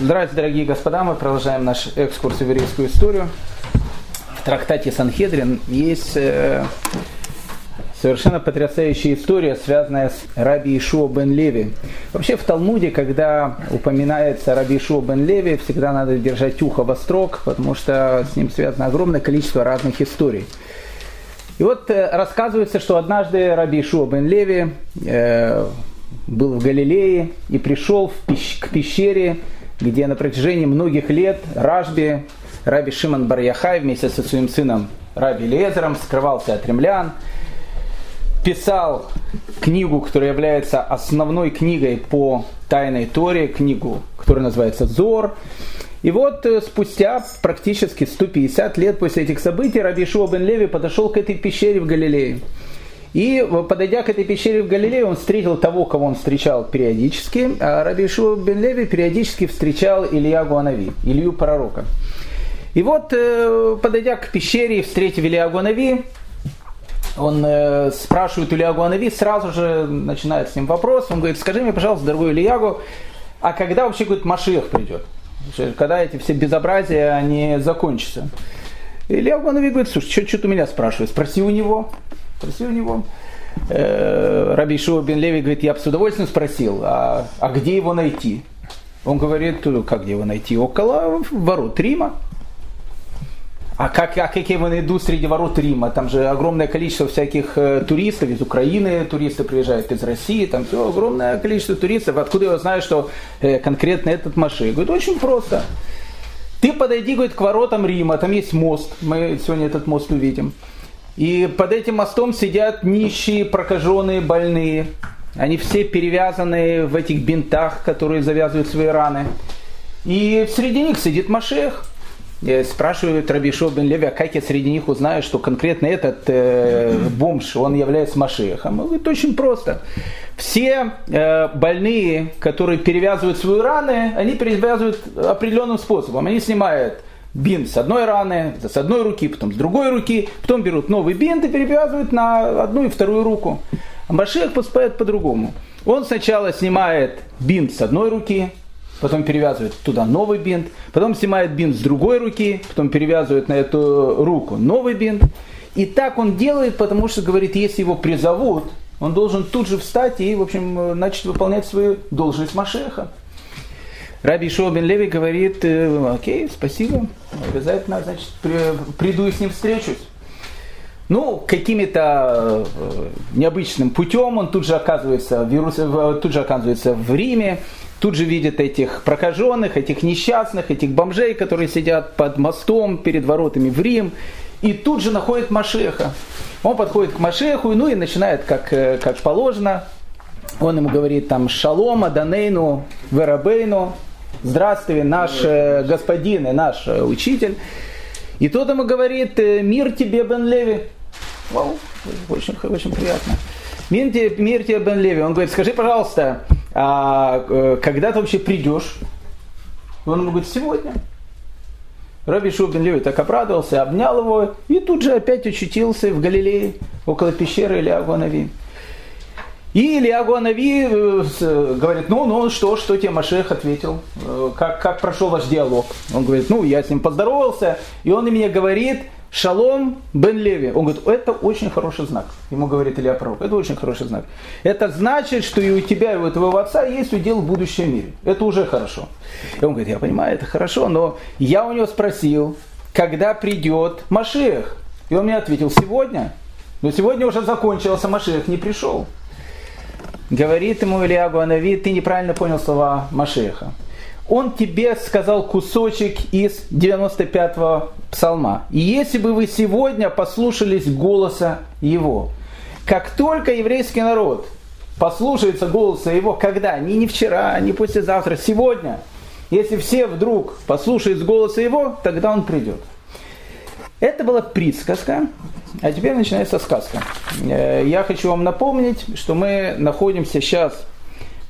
Здравствуйте, дорогие господа, мы продолжаем наш экскурс в еврейскую историю. В трактате Санхедрин есть э, совершенно потрясающая история, связанная с Раби Ишуа бен Леви. Вообще в Талмуде, когда упоминается Раби Ишуа бен Леви, всегда надо держать ухо во строк, потому что с ним связано огромное количество разных историй. И вот э, рассказывается, что однажды Раби Ишуа бен Леви э, был в Галилее и пришел в пещ- к пещере, где на протяжении многих лет Ражби, Раби Шимон Барьяхай вместе со своим сыном Раби Лезером скрывался от римлян, писал книгу, которая является основной книгой по тайной Торе, книгу, которая называется «Зор». И вот э, спустя практически 150 лет после этих событий Раби Шуа бен Леви подошел к этой пещере в Галилее. И подойдя к этой пещере в Галилее, он встретил того, кого он встречал периодически. А Раби Шуа бен Леви периодически встречал Илья Гуанави, Илью пророка. И вот, э, подойдя к пещере и встретив Илья Гуанави, он э, спрашивает Илья Гуанави, сразу же начинает с ним вопрос. Он говорит, скажи мне, пожалуйста, дорогой Ильягу, а когда вообще, говорит, Машиах придет? Когда эти все безобразия, они закончатся? Илья Гуанави говорит, слушай, что, что ты меня спрашиваешь? Спроси у него. Спроси у него. Э, Раби Шуа бен Леви говорит, я бы с удовольствием спросил, а, а где его найти? Он говорит, как где его найти? Около ворот Рима. А как, а как я его найду среди ворот Рима? Там же огромное количество всяких э, туристов, из Украины туристы приезжают, из России, там все огромное количество туристов. Откуда я знаю, что э, конкретно этот Маши? Говорит, очень просто. Ты подойди, говорит, к воротам Рима, там есть мост, мы сегодня этот мост увидим. И под этим мостом сидят нищие, прокаженные, больные. Они все перевязаны в этих бинтах, которые завязывают свои раны. И среди них сидит Машех. Спрашивают Рабишо бен Леви, а как я среди них узнаю, что конкретно этот э, бомж, он является Машехом? Он говорит, очень просто. Все э, больные, которые перевязывают свои раны, они перевязывают определенным способом. Они снимают бинт с одной раны, с одной руки, потом с другой руки, потом берут новый бинт и перевязывают на одну и вторую руку. А Машех поступает по-другому. Он сначала снимает бинт с одной руки, потом перевязывает туда новый бинт, потом снимает бинт с другой руки, потом перевязывает на эту руку новый бинт. И так он делает, потому что говорит, если его призовут, он должен тут же встать и, в общем, начать выполнять свою должность Машеха. Раби Ишуа бен Леви говорит, окей, спасибо, обязательно, значит, приду и с ним встречусь. Ну, какими-то необычным путем он тут же оказывается в, Иерус... тут же оказывается в Риме, тут же видит этих прокаженных, этих несчастных, этих бомжей, которые сидят под мостом перед воротами в Рим, и тут же находит Машеха. Он подходит к Машеху, ну и начинает, как, как положено, он ему говорит там «Шалома, Данейну, Верабейну», «Здравствуй, наш господин и наш учитель». И тот ему говорит «Мир тебе, Бен Леви». Вау, очень, очень приятно. Мир тебе, мир тебе, Бен Леви. Он говорит, скажи, пожалуйста, а когда ты вообще придешь? Он ему говорит, сегодня. Раби Шубин Леви так обрадовался, обнял его и тут же опять очутился в Галилее, около пещеры Илья Гуанави. И Илья Гуанави говорит, ну, ну, что, что тебе Машех ответил? Как, как прошел ваш диалог? Он говорит, ну, я с ним поздоровался, и он мне говорит, Шалом бен Леви. Он говорит, это очень хороший знак. Ему говорит Илья Пророк, это очень хороший знак. Это значит, что и у тебя, и у твоего отца есть удел в будущем мире. Это уже хорошо. И он говорит, я понимаю, это хорошо, но я у него спросил, когда придет Машех. И он мне ответил, сегодня. Но сегодня уже закончился, Машех не пришел. Говорит ему Илья Гуанави, ты неправильно понял слова Машеха. Он тебе сказал кусочек из 95-го псалма. И если бы вы сегодня послушались голоса его, как только еврейский народ послушается голоса его, когда? Не, не вчера, не послезавтра, сегодня. Если все вдруг послушают голоса его, тогда он придет. Это была присказка, а теперь начинается сказка. Я хочу вам напомнить, что мы находимся сейчас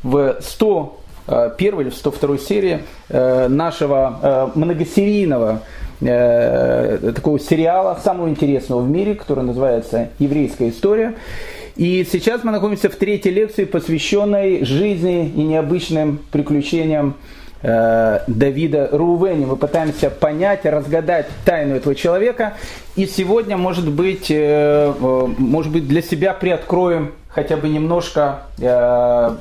в 101 или в 102 серии нашего многосерийного такого сериала, самого интересного в мире, который называется «Еврейская история». И сейчас мы находимся в третьей лекции, посвященной жизни и необычным приключениям э, Давида Рувени. Мы пытаемся понять, разгадать тайну этого человека. И сегодня, может быть, э, может быть для себя приоткроем хотя бы немножко э,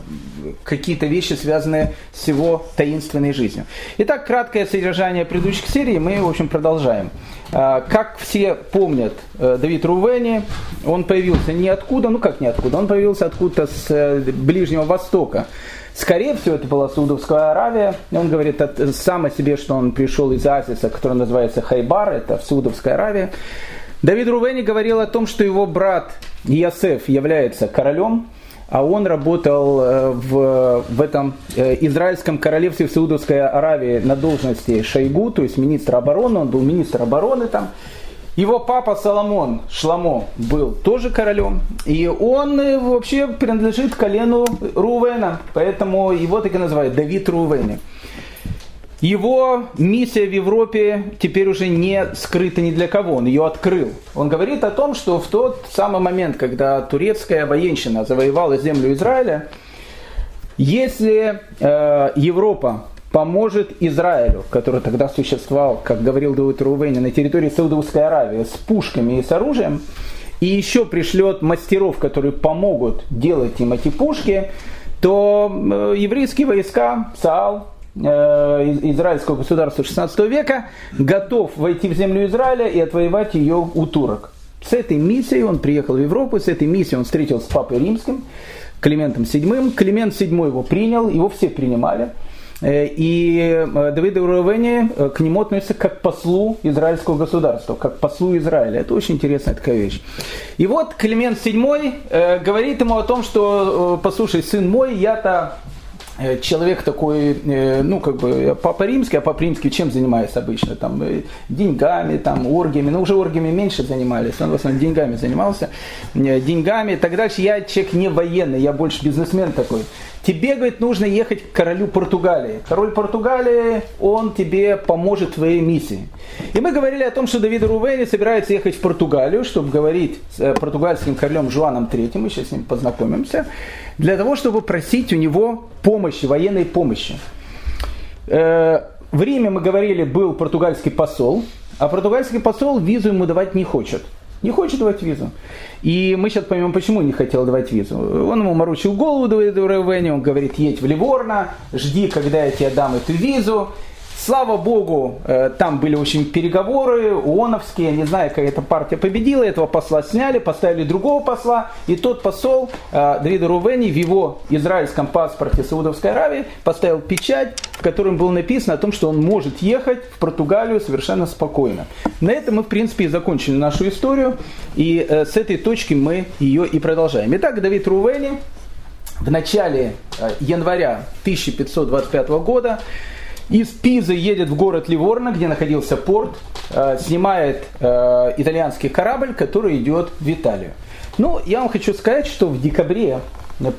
какие-то вещи, связанные с его таинственной жизнью. Итак, краткое содержание предыдущих серий мы, в общем, продолжаем. Э, как все помнят, э, Давид Рувени, он появился ниоткуда, ну как ниоткуда, он появился откуда-то с э, Ближнего Востока. Скорее всего, это была Саудовская Аравия. Он говорит сам о себе, что он пришел из Азиса, который называется Хайбар, это в Саудовской Аравии. Давид Рувени говорил о том, что его брат Иосиф является королем, а он работал э, в, в этом э, израильском королевстве в Саудовской Аравии на должности Шойгу, то есть министра обороны, он был министр обороны там. Его папа Соломон Шламо был тоже королем, и он э, вообще принадлежит колену Рувена, поэтому его так и называют Давид Рувени. Его миссия в Европе теперь уже не скрыта ни для кого, он ее открыл. Он говорит о том, что в тот самый момент, когда турецкая военщина завоевала землю Израиля, если э, Европа поможет Израилю, который тогда существовал, как говорил Давид Рувейни, на территории Саудовской Аравии с пушками и с оружием, и еще пришлет мастеров, которые помогут делать им эти пушки, то э, еврейские войска, ЦААЛ, израильского государства 16 века, готов войти в землю Израиля и отвоевать ее у турок. С этой миссией он приехал в Европу, с этой миссией он встретился с Папой Римским, Климентом VII. Климент VII его принял, его все принимали. Э, и э, Давид Рувени к нему относится как к послу израильского государства, как к послу Израиля. Это очень интересная такая вещь. И вот Климент VII говорит ему о том, что, послушай, сын мой, я-то Э, человек такой, э, ну, как бы, папа римский, а папа римский чем занимается обычно? Там, э, деньгами, там, оргиями, ну, уже оргиями меньше занимались, он в основном деньгами занимался, деньгами и так дальше. Я человек не военный, я больше бизнесмен такой. Тебе, говорит, нужно ехать к королю Португалии. Король Португалии, он тебе поможет в твоей миссии. И мы говорили о том, что Давид Рувени собирается ехать в Португалию, чтобы говорить с португальским королем Жуаном III, мы сейчас с ним познакомимся для того, чтобы просить у него помощи, военной помощи. Э, в Риме, мы говорили, был португальский посол, а португальский посол визу ему давать не хочет. Не хочет давать визу. И мы сейчас поймем, почему не хотел давать визу. Он ему морочил голову до Ревени, он говорит, едь в Ливорно, жди, когда я тебе дам эту визу. Слава богу, э, там были очень переговоры, ООНовские, не знаю, как эта партия победила, этого посла сняли, поставили другого посла, и тот посол э, Давида Рувени в его израильском паспорте Саудовской Аравии поставил печать, в котором было написано о том, что он может ехать в Португалию совершенно спокойно. На этом мы, в принципе, и закончили нашу историю, и э, с этой точки мы ее и продолжаем. Итак, Давид Рувени в начале января 1525 года из Пизы едет в город Ливорно, где находился порт, э, снимает э, итальянский корабль, который идет в Италию. Ну, я вам хочу сказать, что в декабре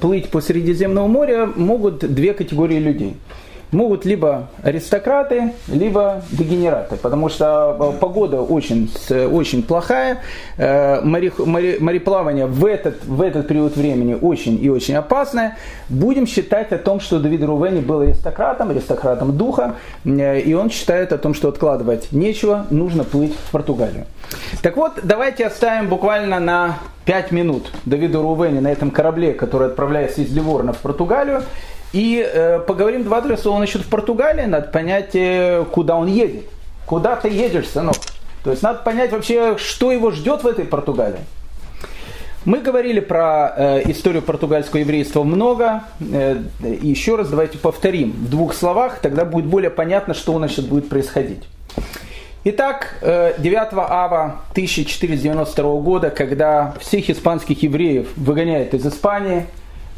плыть по Средиземному морю могут две категории людей – могут либо аристократы, либо дегенераты, потому что э, погода очень, очень плохая, э, море, море, мореплавание в этот, в этот период времени очень и очень опасное. Будем считать о том, что Давид Рувени был аристократом, аристократом духа, э, и он считает о том, что откладывать нечего, нужно плыть в Португалию. Так вот, давайте оставим буквально на 5 минут Давида Рувени на этом корабле, который отправляется из Ливорна в Португалию, и э, поговорим два-три слова насчет в Португалии. Надо понять, э, куда он едет. Куда ты едешь, сынок? То есть надо понять вообще, что его ждет в этой Португалии. Мы говорили про э, историю португальского еврейства много. Э, еще раз давайте повторим в двух словах, тогда будет более понятно, что у нас сейчас будет происходить. Итак, 9 э, ава 1492 года, когда всех испанских евреев выгоняют из Испании,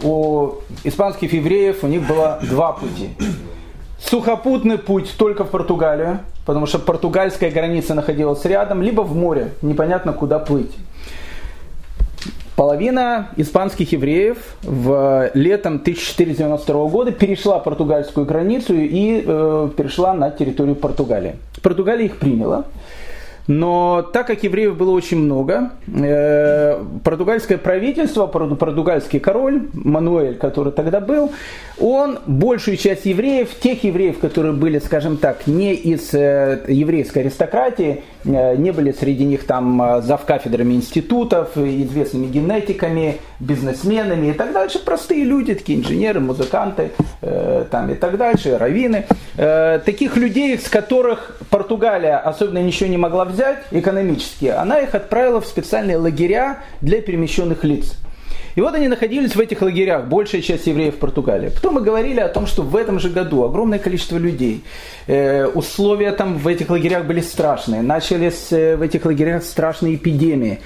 у испанских евреев у них было два пути. Сухопутный путь только в Португалию, потому что португальская граница находилась рядом, либо в море, непонятно куда плыть. Половина испанских евреев в летом 1492 года перешла португальскую границу и э, перешла на территорию Португалии. Португалия их приняла. Но так как евреев было очень много, э, португальское правительство, португальский король Мануэль, который тогда был, он большую часть евреев, тех евреев, которые были, скажем так, не из э, еврейской аристократии, э, не были среди них там завкафедрами институтов, известными генетиками, бизнесменами и так дальше, простые люди, такие инженеры, музыканты там, и так дальше, раввины. Таких людей, с которых Португалия особенно ничего не могла взять экономически, она их отправила в специальные лагеря для перемещенных лиц. И вот они находились в этих лагерях, большая часть евреев в Португалии. Потом мы говорили о том, что в этом же году огромное количество людей, э, условия там в этих лагерях были страшные, начались э, в этих лагерях страшные эпидемии.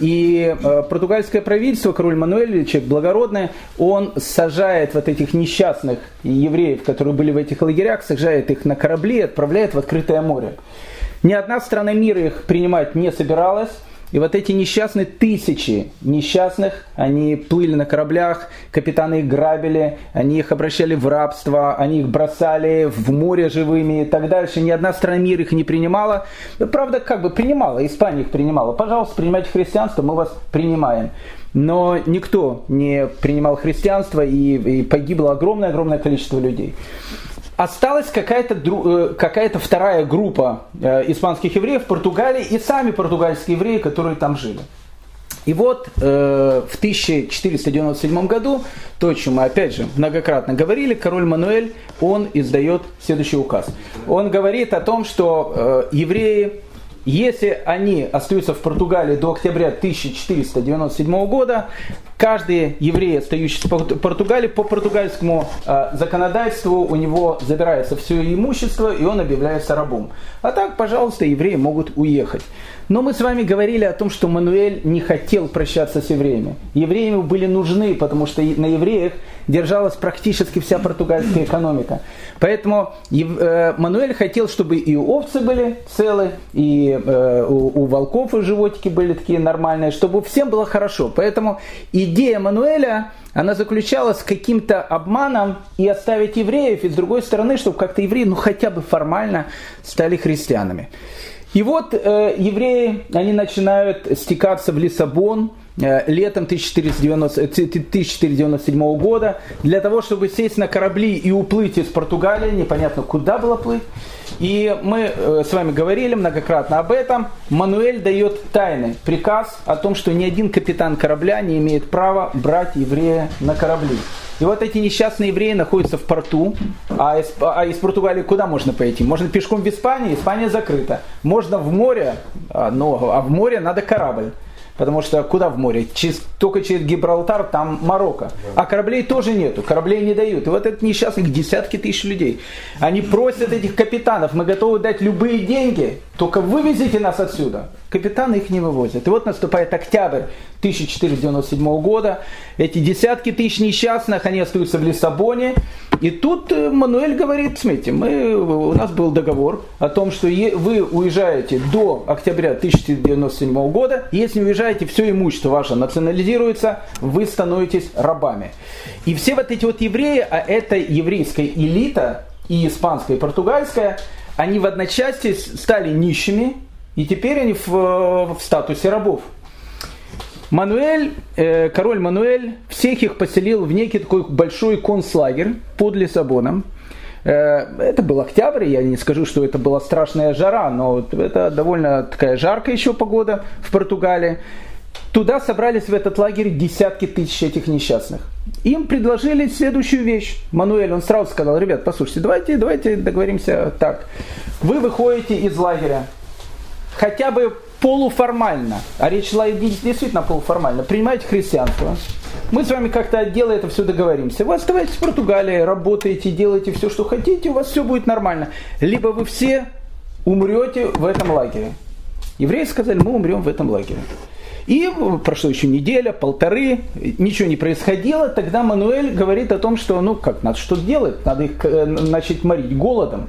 И э, португальское правительство, король Мануэль, человек благородный, он сажает вот этих несчастных евреев, которые были в этих лагерях, сажает их на корабли и отправляет в открытое море. Ни одна страна мира их принимать не собиралась. И вот эти несчастные тысячи несчастных, они плыли на кораблях, капитаны их грабили, они их обращали в рабство, они их бросали в море живыми и так дальше. Ни одна страна мира их не принимала. Правда, как бы принимала, Испания их принимала. Пожалуйста, принимайте христианство, мы вас принимаем. Но никто не принимал христианство и, и погибло огромное-огромное количество людей осталась какая-то э, какая вторая группа э, испанских евреев в Португалии и сами португальские евреи, которые там жили. И вот э, в 1497 году, то, о чем мы опять же многократно говорили, король Мануэль, он издает следующий указ. Он говорит о том, что э, евреи если они остаются в Португалии до октября 1497 года, каждый еврей, остающийся в Португалии, по португальскому э, законодательству у него забирается все имущество, и он объявляется рабом. А так, пожалуйста, евреи могут уехать. Но мы с вами говорили о том, что Мануэль не хотел прощаться с евреями. Евреи ему были нужны, потому что на евреях держалась практически вся португальская экономика. Поэтому э, Мануэль хотел, чтобы и овцы были целы, и э, у, у волков и животики были такие нормальные, чтобы всем было хорошо. Поэтому идея Мануэля она заключалась каким-то обманом и оставить евреев, и с другой стороны, чтобы как-то евреи, ну хотя бы формально, стали христианами. И вот э, евреи, они начинают стекаться в Лиссабон летом 1490, 1497 э, года для того, чтобы сесть на корабли и уплыть из Португалии, непонятно куда было плыть. И мы э, с вами говорили многократно об этом. Мануэль дает тайный приказ о том, что ни один капитан корабля не имеет права брать еврея на корабли. И вот эти несчастные евреи находятся в порту, а из, а из Португалии куда можно пойти? Можно пешком в Испанию, Испания закрыта. Можно в море, а, но, а в море надо корабль. Потому что куда в море? Через, только через Гибралтар, там Марокко. А кораблей тоже нету, кораблей не дают. И вот этот несчастных десятки тысяч людей. Они просят этих капитанов, мы готовы дать любые деньги, только вывезите нас отсюда. Капитаны их не вывозят. И вот наступает октябрь 1497 года. Эти десятки тысяч несчастных, они остаются в Лиссабоне. И тут э, Мануэль говорит, смотрите, мы, у нас был договор о том, что вы уезжаете до октября 1497 года. Если уезжаете, все имущество ваше национализируется, вы становитесь рабами. И все вот эти вот евреи, а это еврейская элита, и испанская, и португальская, они в одночасье стали нищими, и теперь они в, в статусе рабов. Мануэль, э, король Мануэль всех их поселил в некий такой большой концлагерь под Лиссабоном. Э, это был октябрь, я не скажу, что это была страшная жара, но это довольно такая жаркая еще погода в Португалии. Туда собрались в этот лагерь десятки тысяч этих несчастных. Им предложили следующую вещь. Мануэль, он сразу сказал, ребят, послушайте, давайте, давайте договоримся так. Вы выходите из лагеря, хотя бы полуформально, а речь шла действительно полуформально, принимаете христианство, мы с вами как-то отдела это все договоримся. Вы оставайтесь в Португалии, работаете, делаете все, что хотите, у вас все будет нормально. Либо вы все умрете в этом лагере. Евреи сказали, мы умрем в этом лагере. И прошло еще неделя, полторы, ничего не происходило. Тогда Мануэль говорит о том, что ну как, надо что-то делать, надо их э, начать морить голодом.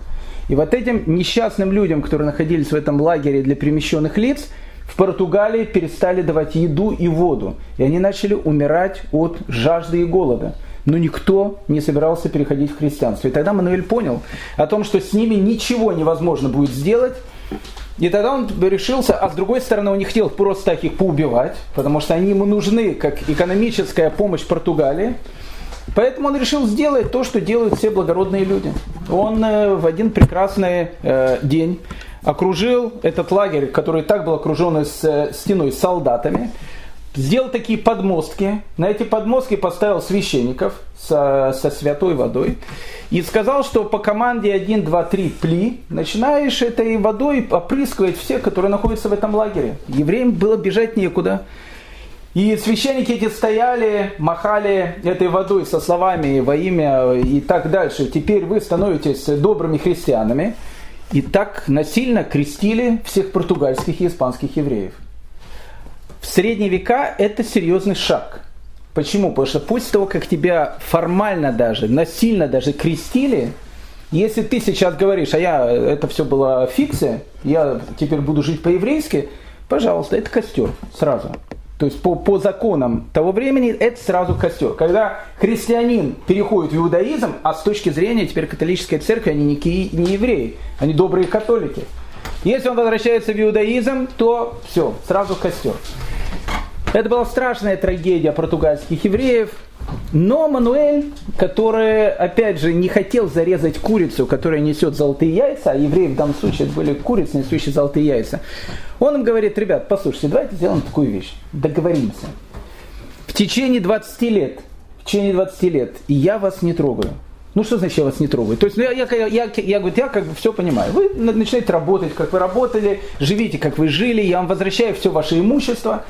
И вот этим несчастным людям, которые находились в этом лагере для перемещенных лиц, в Португалии перестали давать еду и воду. И они начали умирать от жажды и голода. Но никто не собирался переходить в христианство. И тогда Мануэль понял о том, что с ними ничего невозможно будет сделать. И тогда он решился, а с другой стороны, он не хотел просто так их поубивать, потому что они ему нужны как экономическая помощь Португалии. Поэтому он решил сделать то, что делают все благородные люди. Он э, в один прекрасный э, день окружил этот лагерь, который так был окружен с э, стеной солдатами, сделал такие подмостки, на эти подмостки поставил священников со, со святой водой и сказал, что по команде 1, 2, 3 пли начинаешь этой водой опрыскивать всех, которые находятся в этом лагере. Евреям было бежать некуда. И священники эти стояли, махали этой водой со словами во имя и так дальше. Теперь вы становитесь добрыми христианами. И так насильно крестили всех португальских и испанских евреев. В средние века это серьезный шаг. Почему? Потому что после того, как тебя формально даже, насильно даже крестили, если ты сейчас говоришь, а я, это все была фикция, я теперь буду жить по-еврейски, пожалуйста, это костер сразу. То есть по, по законам того времени это сразу костер. Когда христианин переходит в иудаизм, а с точки зрения теперь католической церкви они не, не евреи, они добрые католики. Если он возвращается в иудаизм, то все, сразу костер. Это была страшная трагедия португальских евреев. Но Мануэль, который, опять же, не хотел зарезать курицу, которая несет золотые яйца, а евреи в данном случае были курицы, несущие золотые яйца, он им говорит, ребят, послушайте, давайте сделаем такую вещь, договоримся. В течение 20 лет, в течение 20 лет, я вас не трогаю. Ну что значит я вас не трогаю? То есть ну, я, я, я, я, я, говорю, я как бы все понимаю. Вы начинаете работать, как вы работали, живите, как вы жили, я вам возвращаю все ваше имущество.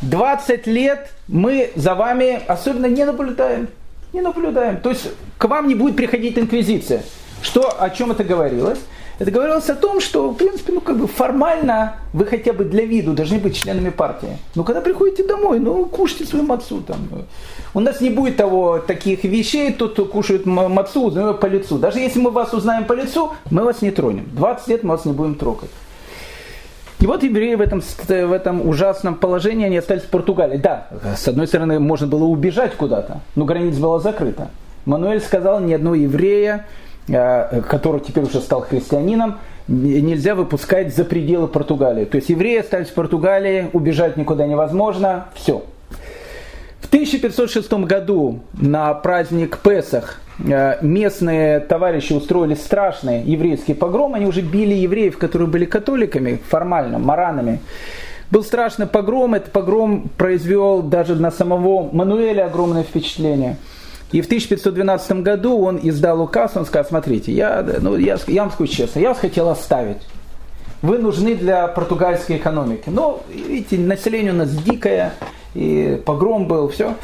20 лет мы за вами особенно не наблюдаем. Не наблюдаем. То есть к вам не будет приходить инквизиция. Что, о чем это говорилось? Это говорилось о том, что, в принципе, ну, как бы формально вы хотя бы для виду должны быть членами партии. Но когда приходите домой, ну, кушайте свою мацу там. У нас не будет того, таких вещей, тот, кто кушает мацу, узнаем по лицу. Даже если мы вас узнаем по лицу, мы вас не тронем. 20 лет мы вас не будем трогать. И вот евреи в этом, в этом ужасном положении, они остались в Португалии. Да, с одной стороны, можно было убежать куда-то, но граница была закрыта. Мануэль сказал, ни одного еврея, который теперь уже стал христианином, нельзя выпускать за пределы Португалии. То есть евреи остались в Португалии, убежать никуда невозможно, все. В 1506 году на праздник Песах Э, местные товарищи устроили страшный еврейский погром, они уже били евреев, которые были католиками, формально, маранами. Был страшный погром, этот погром произвел даже на самого Мануэля огромное впечатление. И в 1512 году он издал указ, он сказал, смотрите, я, ну, я, я вам скажу честно, я вас хотел оставить. Вы нужны для португальской экономики. Но, видите, население у нас дикое, и погром был, все.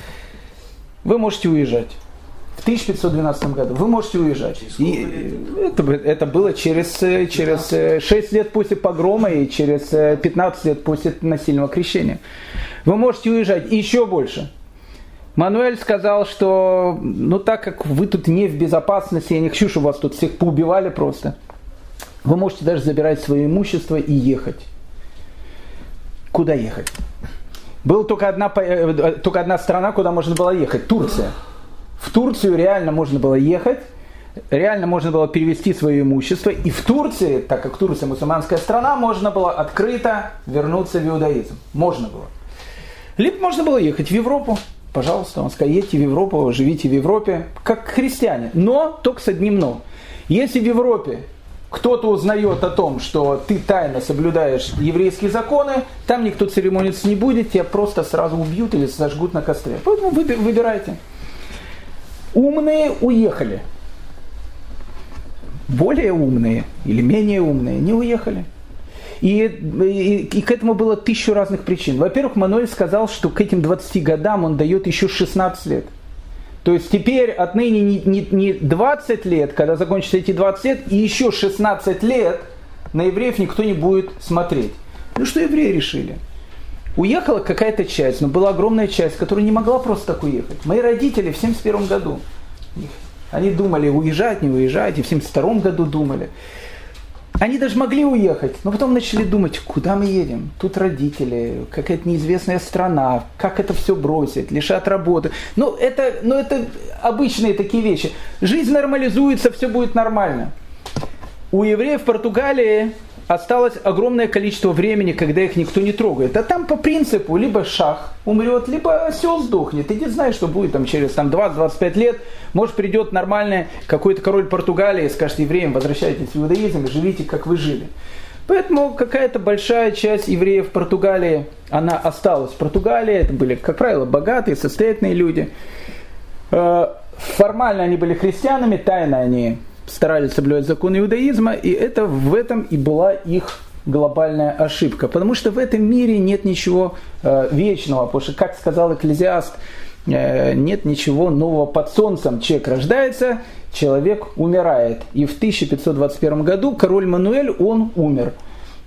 Вы можете уезжать в 1512 году. Вы можете уезжать. И это, это было через, через 6 лет после погрома и через 15 лет после насильного крещения. Вы можете уезжать еще больше. Мануэль сказал, что ну так как вы тут не в безопасности, я не хочу, чтобы вас тут всех поубивали просто, вы можете даже забирать свое имущество и ехать. Куда ехать? Была только одна, э, только одна страна, куда можно было ехать, Турция. В Турцию реально можно было ехать, реально можно было перевести свое имущество. И в Турции, так как Турция мусульманская страна, можно было открыто вернуться в иудаизм. Можно было. Либо можно было ехать в Европу. Пожалуйста, он сказал, едьте в Европу, живите в Европе, как христиане. Но только с одним но. Если в Европе кто-то узнает о том, что ты тайно соблюдаешь еврейские законы, там никто церемониться не будет, тебя просто сразу убьют или сожгут на костре. Поэтому выбирайте. Умные уехали. Более умные или менее умные не уехали. И, и, и к этому было тысячу разных причин. Во-первых, Мануэль сказал, что к этим 20 годам он дает еще 16 лет. То есть теперь отныне не, не, не 20 лет, когда закончатся эти 20 лет, и еще 16 лет на евреев никто не будет смотреть. Ну что евреи решили? Уехала какая-то часть, но была огромная часть, которая не могла просто так уехать. Мои родители в 71 году, они думали, уезжать, не уезжать, и в 72 году думали. Они даже могли уехать, но потом начали думать, куда мы едем? Тут родители, какая-то неизвестная страна, как это все бросить, лишат работы. Ну это, ну, это обычные такие вещи. Жизнь нормализуется, все будет нормально. У евреев в Португалии осталось огромное количество времени, когда их никто не трогает. А там по принципу либо шах умрет, либо осел сдохнет. И не знаешь, что будет там через там, 20-25 лет. Может придет нормальный какой-то король Португалии и скажет евреям, возвращайтесь в иудаизм живите, как вы жили. Поэтому какая-то большая часть евреев Португалии, она осталась в Португалии. Это были, как правило, богатые, состоятельные люди. Э, формально они были христианами, тайно они старались соблюдать законы иудаизма, и это в этом и была их глобальная ошибка. Потому что в этом мире нет ничего э, вечного, потому что, как сказал Экклезиаст, э, нет ничего нового под солнцем. Человек рождается, человек умирает. И в 1521 году король Мануэль, он умер.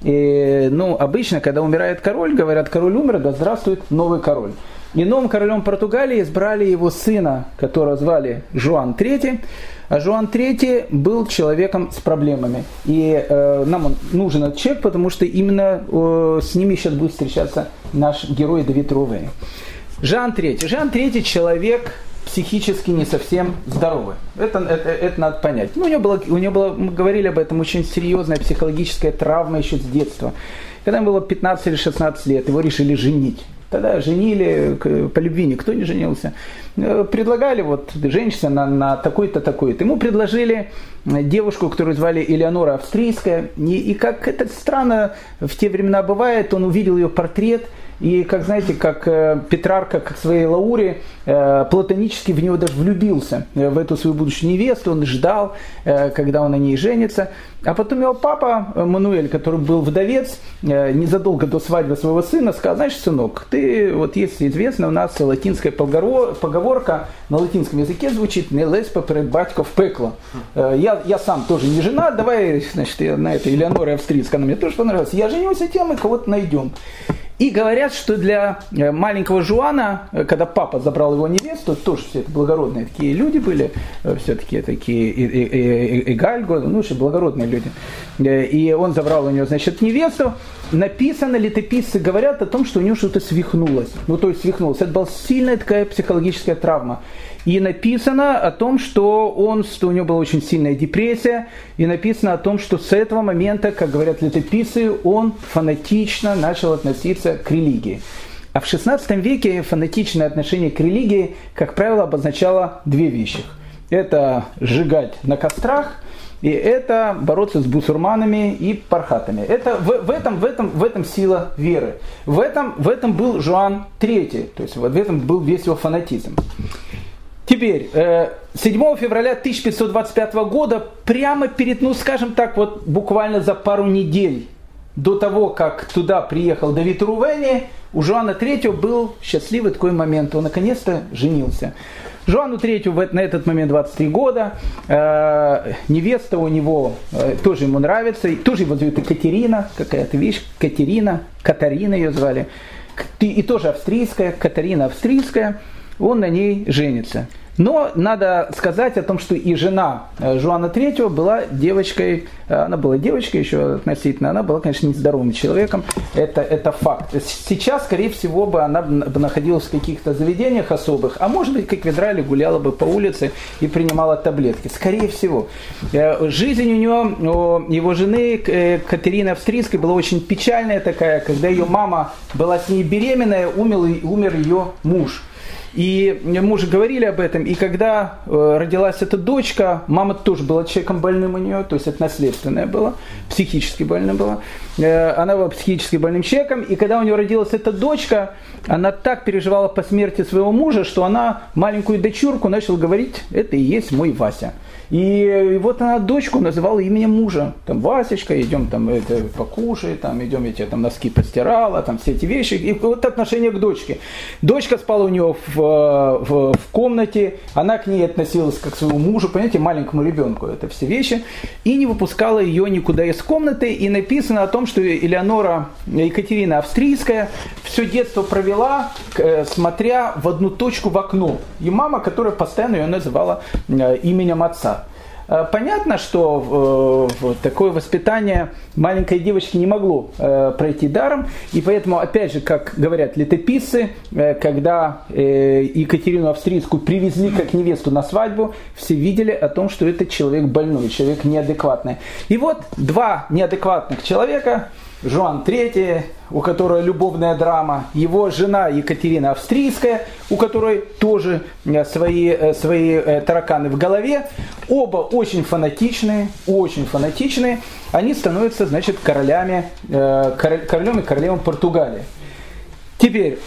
И, ну, обычно, когда умирает король, говорят, король умер, да здравствует новый король. И новым королем Португалии избрали его сына, которого звали Жуан III. А Жуан III был человеком с проблемами. И э, нам он нужен этот человек, потому что именно э, с ними сейчас будет встречаться наш герой Давид Рувей. Жан III. Жан III человек психически не совсем здоровый. Это, это, это надо понять. Ну, у него, было, у него было, мы говорили об этом, очень серьезная психологическая травма еще с детства. Когда ему было 15 или 16 лет, его решили женить. Тогда женили, по любви никто не женился. Э, предлагали вот женщина на, на такой-то, такой-то. Ему предложили девушку, которую звали Элеонора Австрийская. И, и как это странно в те времена бывает, он увидел ее портрет – и, как знаете, как э, Петрарка, как своей Лауре, э, платонически в него даже влюбился, э, в эту свою будущую невесту. Он ждал, когда он на ней женится. А потом его папа Мануэль, который был вдовец, незадолго до свадьбы своего сына, сказал, знаешь, сынок, ты, вот если известно, у нас латинская поговорка на латинском языке звучит «не лезь поперед батька в пекло». Я, я сам тоже не жена, давай, значит, я на это Элеонора Австрийская, она мне тоже понравилась. Я женюсь, а тем мы кого-то найдем. И говорят, что для э, маленького Жуана, э, когда папа забрал его невесту, тоже все это благородные такие люди были, э, все-таки такие Эгальго, ну, что благородные люди. И он забрал у него, значит, невесту. Написано, летописцы говорят о том, что у него что-то свихнулось. Ну, то есть свихнулось. Это была сильная такая психологическая травма. И написано о том, что, он, что у него была очень сильная депрессия. И написано о том, что с этого момента, как говорят летописцы, он фанатично начал относиться к религии. А в XVI веке фанатичное отношение к религии, как правило, обозначало две вещи. Это сжигать на кострах и это бороться с бусурманами и пархатами. Это в, в, этом, в, этом, в этом сила веры. В этом, в этом был Жуан III, то есть в этом был весь его фанатизм. Теперь, 7 э, февраля 1525 года, прямо перед, ну скажем так, вот буквально за пару недель до того, как туда приехал Давид Рувени, у Жуана III был счастливый такой момент. Он наконец-то женился. Жуану Третью на этот момент 23 года. Э, невеста у него э, тоже ему нравится. тоже его зовут Екатерина, какая-то вещь. Катерина, Катарина ее звали. И тоже австрийская, Катарина австрийская он на ней женится. Но надо сказать о том, что и жена э, Жуана Третьего была девочкой, э, она была девочкой еще относительно, она была, конечно, нездоровым человеком, это, это факт. Сейчас, скорее всего, бы она бы находилась в каких-то заведениях особых, а может быть, как в Израиле, гуляла бы по улице и принимала таблетки. Скорее всего. Э, жизнь у него, у его жены Катерины Австрийской была очень печальная такая, когда ее мама была с ней беременная, умер, умер ее муж. И мы уже говорили об этом. И когда э, родилась эта дочка, мама тоже была человеком больным у нее, то есть это наследственное было, психически больная была. Э, она была психически больным человеком. И когда у нее родилась эта дочка, она так переживала по смерти своего мужа, что она маленькую дочурку начала говорить, это и есть мой Вася. И вот она дочку называла именем мужа. Там, Васечка, идем там это, покушай, там, идем, я тебе там носки постирала, там все эти вещи. И вот отношение к дочке. Дочка спала у нее в, в, в комнате, она к ней относилась как к своему мужу, понимаете, маленькому ребенку, это все вещи. И не выпускала ее никуда из комнаты. И написано о том, что Элеонора Екатерина Австрийская все детство провела, э, смотря в одну точку в окно. И мама, которая постоянно ее называла э, именем отца. Э, понятно, что э, такое воспитание маленькой девочки не могло э, пройти даром, и поэтому, опять же, как говорят летописцы, когда Екатерину Австрийскую привезли как невесту на свадьбу, все видели о том, что это человек больной, человек неадекватный. И вот два неадекватных человека Жуан III, у которой любовная драма, его жена Екатерина Австрийская, у которой тоже э, свои, э, свои э, тараканы в голове. Оба очень фанатичные, очень фанатичные. Они становятся, значит, королями, королем и королевой Португалии. Теперь,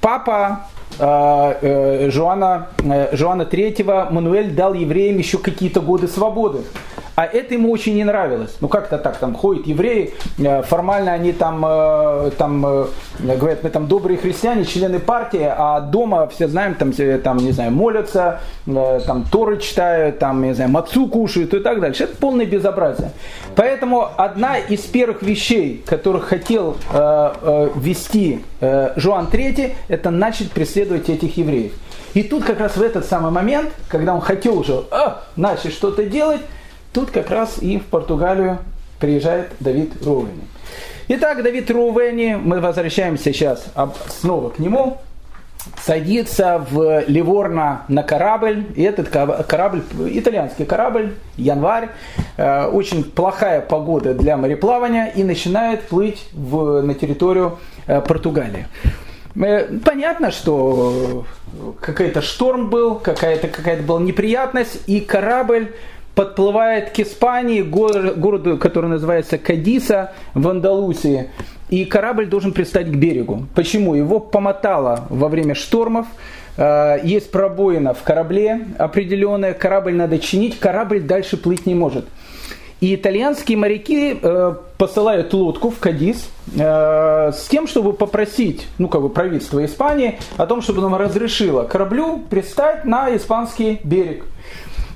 папа Жуана, Жуана III Мануэль дал евреям еще какие-то годы свободы. А это ему очень не нравилось. Ну как-то так, там ходят евреи, э, формально они там, э, там э, говорят, мы там добрые христиане, члены партии, а дома все знаем, там, там не знаю, молятся, там Торы читают, там, не знаю, мацу кушают и так дальше. Это полное безобразие. Поэтому одна из первых вещей, которых хотел ввести Жуан III, это начать преследовать этих евреев. И тут как раз в этот самый момент, когда он хотел уже а, начать что-то делать, Тут как раз и в Португалию приезжает Давид Рувени. Итак, Давид Рувени, мы возвращаемся сейчас снова к нему, садится в Ливорно на корабль, и этот корабль, итальянский корабль, январь, э, очень плохая погода для мореплавания, и начинает плыть в, на территорию э, Португалии. Э, понятно, что какой-то шторм был, какая-то какая была неприятность, и корабль подплывает к Испании, городу, который называется Кадиса в Андалусии, и корабль должен пристать к берегу. Почему? Его помотало во время штормов, э, есть пробоина в корабле определенная, корабль надо чинить, корабль дальше плыть не может. И итальянские моряки э, посылают лодку в Кадис э, с тем, чтобы попросить, ну как бы правительство Испании о том, чтобы оно разрешило кораблю пристать на испанский берег.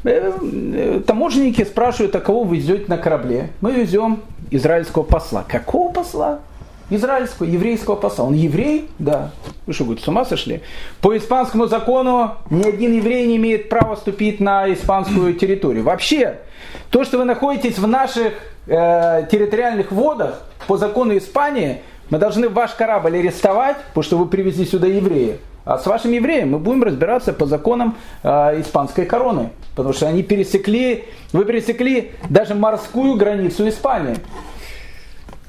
Э, таможенники спрашивают, а кого вы везете на корабле? Мы везем израильского посла. Какого посла? Израильского, еврейского посла. Он еврей? Да. Вы что, говорите, с ума сошли? По испанскому закону ни один еврей не имеет права ступить на испанскую территорию. Вообще, то, что вы находитесь в наших э, территориальных водах, по закону Испании, мы должны ваш корабль арестовать, потому что вы привезли сюда еврея. А с вашим евреем мы будем разбираться по законам э, испанской короны. Потому что они пересекли, вы пересекли даже морскую границу Испании.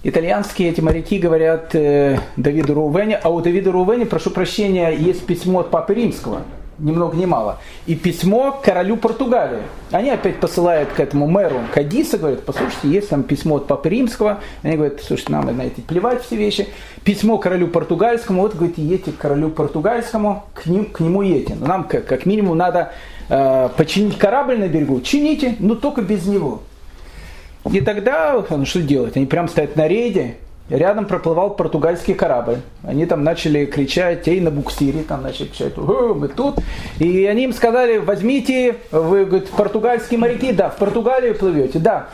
Итальянские эти моряки говорят э, Давиду Рувене, а у Давида Рувене, прошу прощения, есть письмо от Папы Римского – ни много ни мало. И письмо королю Португалии. Они опять посылают к этому мэру Кадиса, говорят, послушайте, есть там письмо от Папы Римского. Они говорят, слушайте, нам на эти плевать все вещи. Письмо королю португальскому, вот, говорит, едете к королю португальскому, к, ним, к нему едете. Но нам как, как минимум надо э, починить корабль на берегу. Чините, но только без него. И тогда, ну что делать? Они прям стоят на рейде, рядом проплывал португальский корабль. Они там начали кричать, эй, на буксире, там начали кричать, мы тут. И они им сказали, возьмите, вы, говорит, португальские моряки, да, в Португалию плывете, да.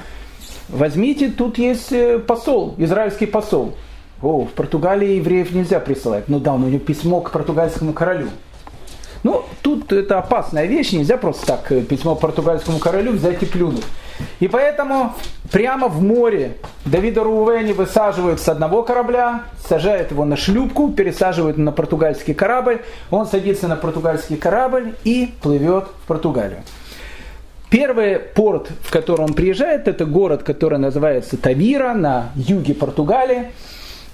Возьмите, тут есть э, посол, израильский посол. О, в Португалии евреев нельзя присылать. Ну да, у него письмо к португальскому королю. Ну, тут это опасная вещь, нельзя просто так э, письмо португальскому королю взять и плюнуть. И поэтому прямо в море Давида Рувени высаживают с одного корабля, сажают его на шлюпку, пересаживают на португальский корабль, он садится на португальский корабль и плывет в Португалию. Первый порт, в который он приезжает, это город, который называется Тавира на юге Португалии.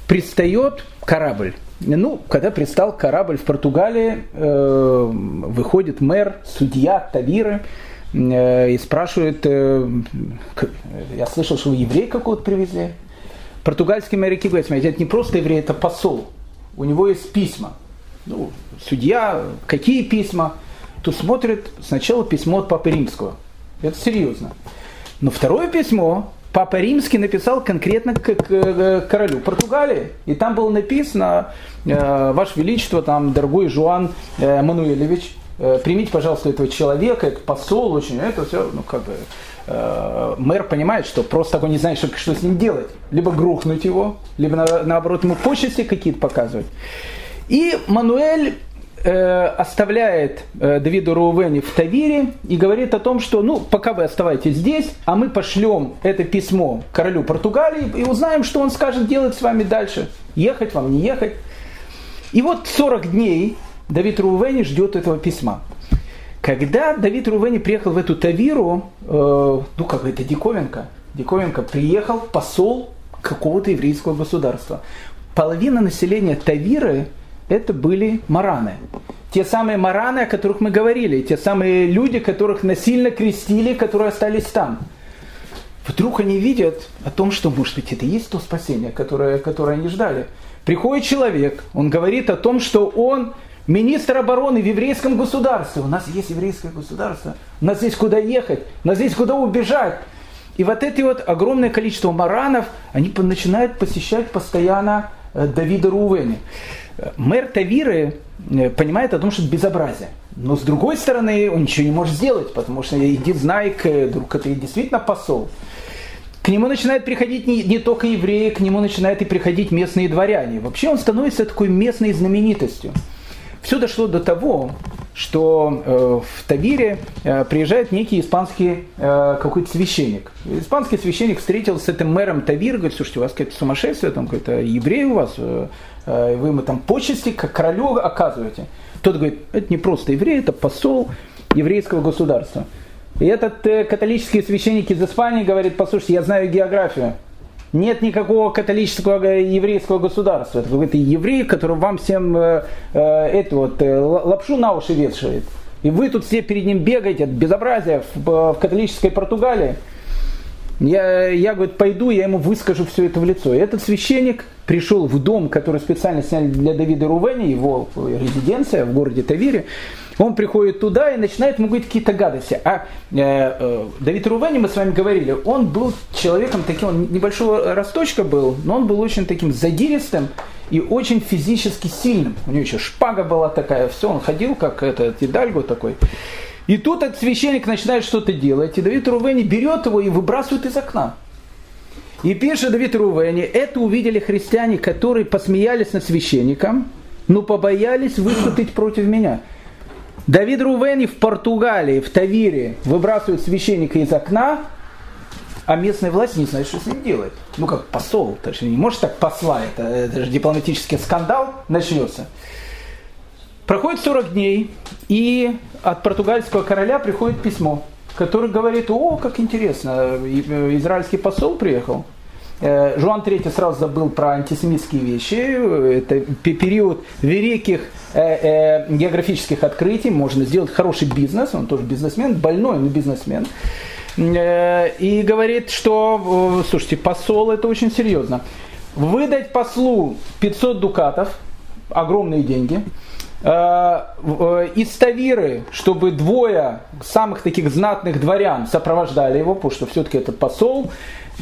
Пристает корабль. Ну, когда пристал корабль в Португалии, э, выходит мэр, судья Тавиры, и спрашивает, э, я слышал, что вы еврей какого-то привезли. Португальские моряки говорят, смотрите, это не просто еврей, это посол. У него есть письма. Ну, судья, какие письма? Тут смотрит сначала письмо от Папы Римского. Это серьезно. Но второе письмо Папа Римский написал конкретно к, к королю Португалии. И там было написано, э, Ваше Величество, там, дорогой Жуан Мануэлевич, Э, примите, пожалуйста, этого человека, это посол очень, это все, ну, как бы, э, мэр понимает, что просто такой не знает, что, что с ним делать. Либо грохнуть его, либо, на, наоборот, ему почести какие-то показывать. И Мануэль э, оставляет э, Давиду Рувени в Тавире и говорит о том, что ну пока вы оставайтесь здесь, а мы пошлем это письмо королю Португалии и узнаем, что он скажет делать с вами дальше. Ехать вам, не ехать. И вот 40 дней Давид Рувени ждет этого письма. Когда Давид Рувени приехал в эту Тавиру, э, ну какая-то диковинка, диковинка, приехал посол какого-то еврейского государства. Половина населения Тавиры это были мараны. Те самые мараны, о которых мы говорили, те самые люди, которых насильно крестили, которые остались там. Вдруг они видят о том, что, может быть, это и есть то спасение, которое, которое они ждали. Приходит человек, он говорит о том, что он министр обороны в еврейском государстве. У нас есть еврейское государство, у нас есть куда ехать, у нас есть куда убежать. И вот эти вот огромное количество маранов, они начинают посещать постоянно э, Давида Рувени. Мэр Тавиры э, понимает о том, что это безобразие. Но с другой стороны, он ничего не может сделать, потому что иди знай, вдруг это действительно посол. К нему начинают приходить не, не только евреи, к нему начинают и приходить местные дворяне. Вообще он становится такой местной знаменитостью. Все дошло до того, что э, в Тавире э, приезжает некий испанский э, какой-то священник. Испанский священник встретился с этим мэром Тавира, говорит, слушайте, у вас какое-то сумасшествие, там какой-то еврей у вас, вы ему там почести как королю оказываете. Тот говорит, это не просто еврей, это посол еврейского государства. И этот католический священник из Испании говорит, послушайте, я знаю географию. Нет никакого католического еврейского государства. Это какой-то еврей, который вам всем э, э, эту вот, э, лапшу на уши вешает. И вы тут все перед ним бегаете, это безобразие в, в католической Португалии. Я, я, говорит, пойду, я ему выскажу все это в лицо. И этот священник пришел в дом, который специально сняли для Давида Рувени, его резиденция в городе Тавире. Он приходит туда и начинает ему говорить какие-то гадости. А э, э, Давид Рувени, мы с вами говорили, он был человеком таким, он небольшого росточка был, но он был очень таким задиристым и очень физически сильным. У него еще шпага была такая, все, он ходил как этот Идальго такой. И тут этот священник начинает что-то делать, и Давид Рувени берет его и выбрасывает из окна. И пишет Давид Рувени, это увидели христиане, которые посмеялись над священником, но побоялись выступить против меня. Давид Рувени в Португалии, в Тавире, выбрасывает священника из окна, а местная власть не знает, что с ним делать. Ну, как посол, то есть не может так посла, это, это же дипломатический скандал начнется. Проходит 40 дней, и от португальского короля приходит письмо, который говорит, о, как интересно, израильский посол приехал. Э, Жуан III сразу забыл про антисемитские вещи. Это период великих э, э, географических открытий. Можно сделать хороший бизнес. Он тоже бизнесмен, больной, но бизнесмен. И говорит, что, слушайте, посол это очень серьезно. Выдать послу 500 дукатов, огромные деньги, из Тавиры, чтобы двое самых таких знатных дворян сопровождали его, потому что все-таки этот посол,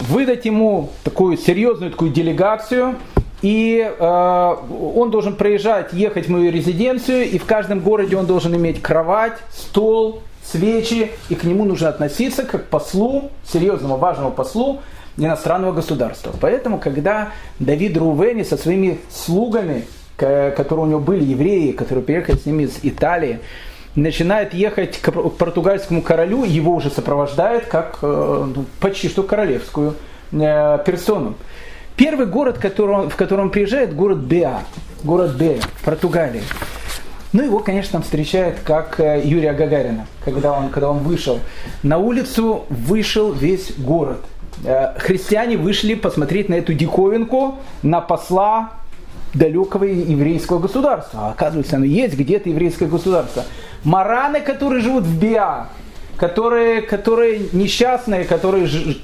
выдать ему такую серьезную такую делегацию, и э, он должен проезжать, ехать в мою резиденцию, и в каждом городе он должен иметь кровать, стол, свечи, и к нему нужно относиться как к послу, серьезному, важному послу иностранного государства. Поэтому, когда Давид Рувени со своими слугами, которые у него были евреи, которые приехали с ними из Италии, начинает ехать к португальскому королю, его уже сопровождает как э, ну, почти что королевскую э, персону. Первый город, который он, в котором он приезжает, город Беа, город Беа в Португалии. Ну, его, конечно, там встречает как э, Юрия Гагарина, когда он, когда он вышел. На улицу вышел весь город. Христиане вышли посмотреть на эту диковинку, на посла далекого еврейского государства. А оказывается, оно есть где-то еврейское государство. Мараны, которые живут в Биа, которые, которые несчастные, которые ж...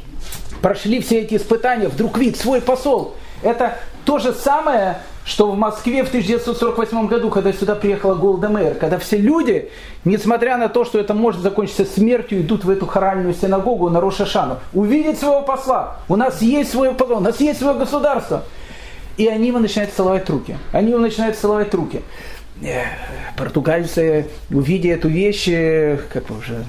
прошли все эти испытания, вдруг вид свой посол. Это то же самое, что в Москве в 1948 году, когда сюда приехала Голда Мэр, когда все люди, несмотря на то, что это может закончиться смертью, идут в эту хоральную синагогу на Рошашану, увидеть своего посла. У нас есть свой посол, у нас есть свое государство. И они ему начинают целовать руки. Они ему начинают целовать руки. Э, португальцы, увидя эту вещь, э, как уже,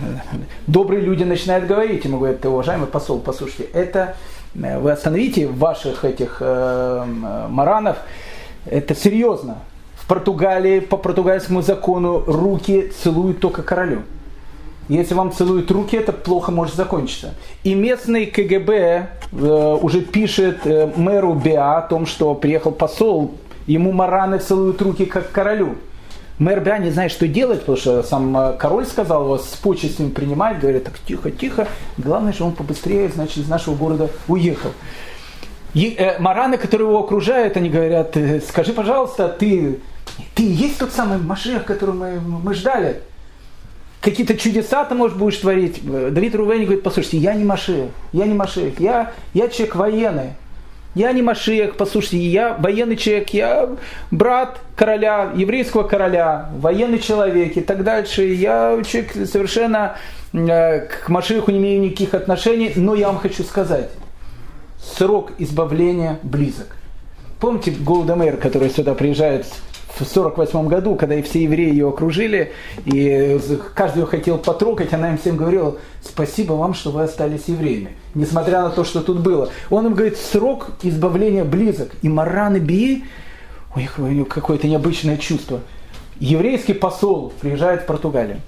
добрые люди начинают говорить, ему говорят, уважаемый посол, послушайте, это э, вы остановите ваших этих э, маранов, это серьезно. Португалии по португальскому закону руки целуют только королю. Если вам целуют руки, это плохо может закончиться. И местный КГБ э, уже пишет э, мэру Беа о том, что приехал посол, ему мараны целуют руки как королю. Мэр Беа не знает, что делать, потому что сам э, король сказал его с почестями принимать, говорит, так тихо, тихо, главное, что он побыстрее, значит, из нашего города уехал. И, э, мараны, которые его окружают, они говорят, «Э, скажи, пожалуйста, ты, ты есть тот самый Машех, которого мы, мы ждали? Какие-то чудеса ты, может, будешь творить. Давид Рувени говорит, послушайте, я не Машех, я не Машех, я, я человек военный. Я не Машех, послушайте, я военный человек, я брат короля, еврейского короля, военный человек и так дальше. Я человек совершенно э, к Машеху не имею никаких отношений, но я вам хочу сказать, срок избавления близок. Помните Голдемейр, который сюда приезжает в 1948 году, когда и все евреи ее окружили, и каждый ее хотел потрогать, она им всем говорила, спасибо вам, что вы остались евреями, несмотря на то, что тут было. Он им говорит, срок избавления близок. И Маран и Бии, у них какое-то необычное чувство. Еврейский посол приезжает в Португалию.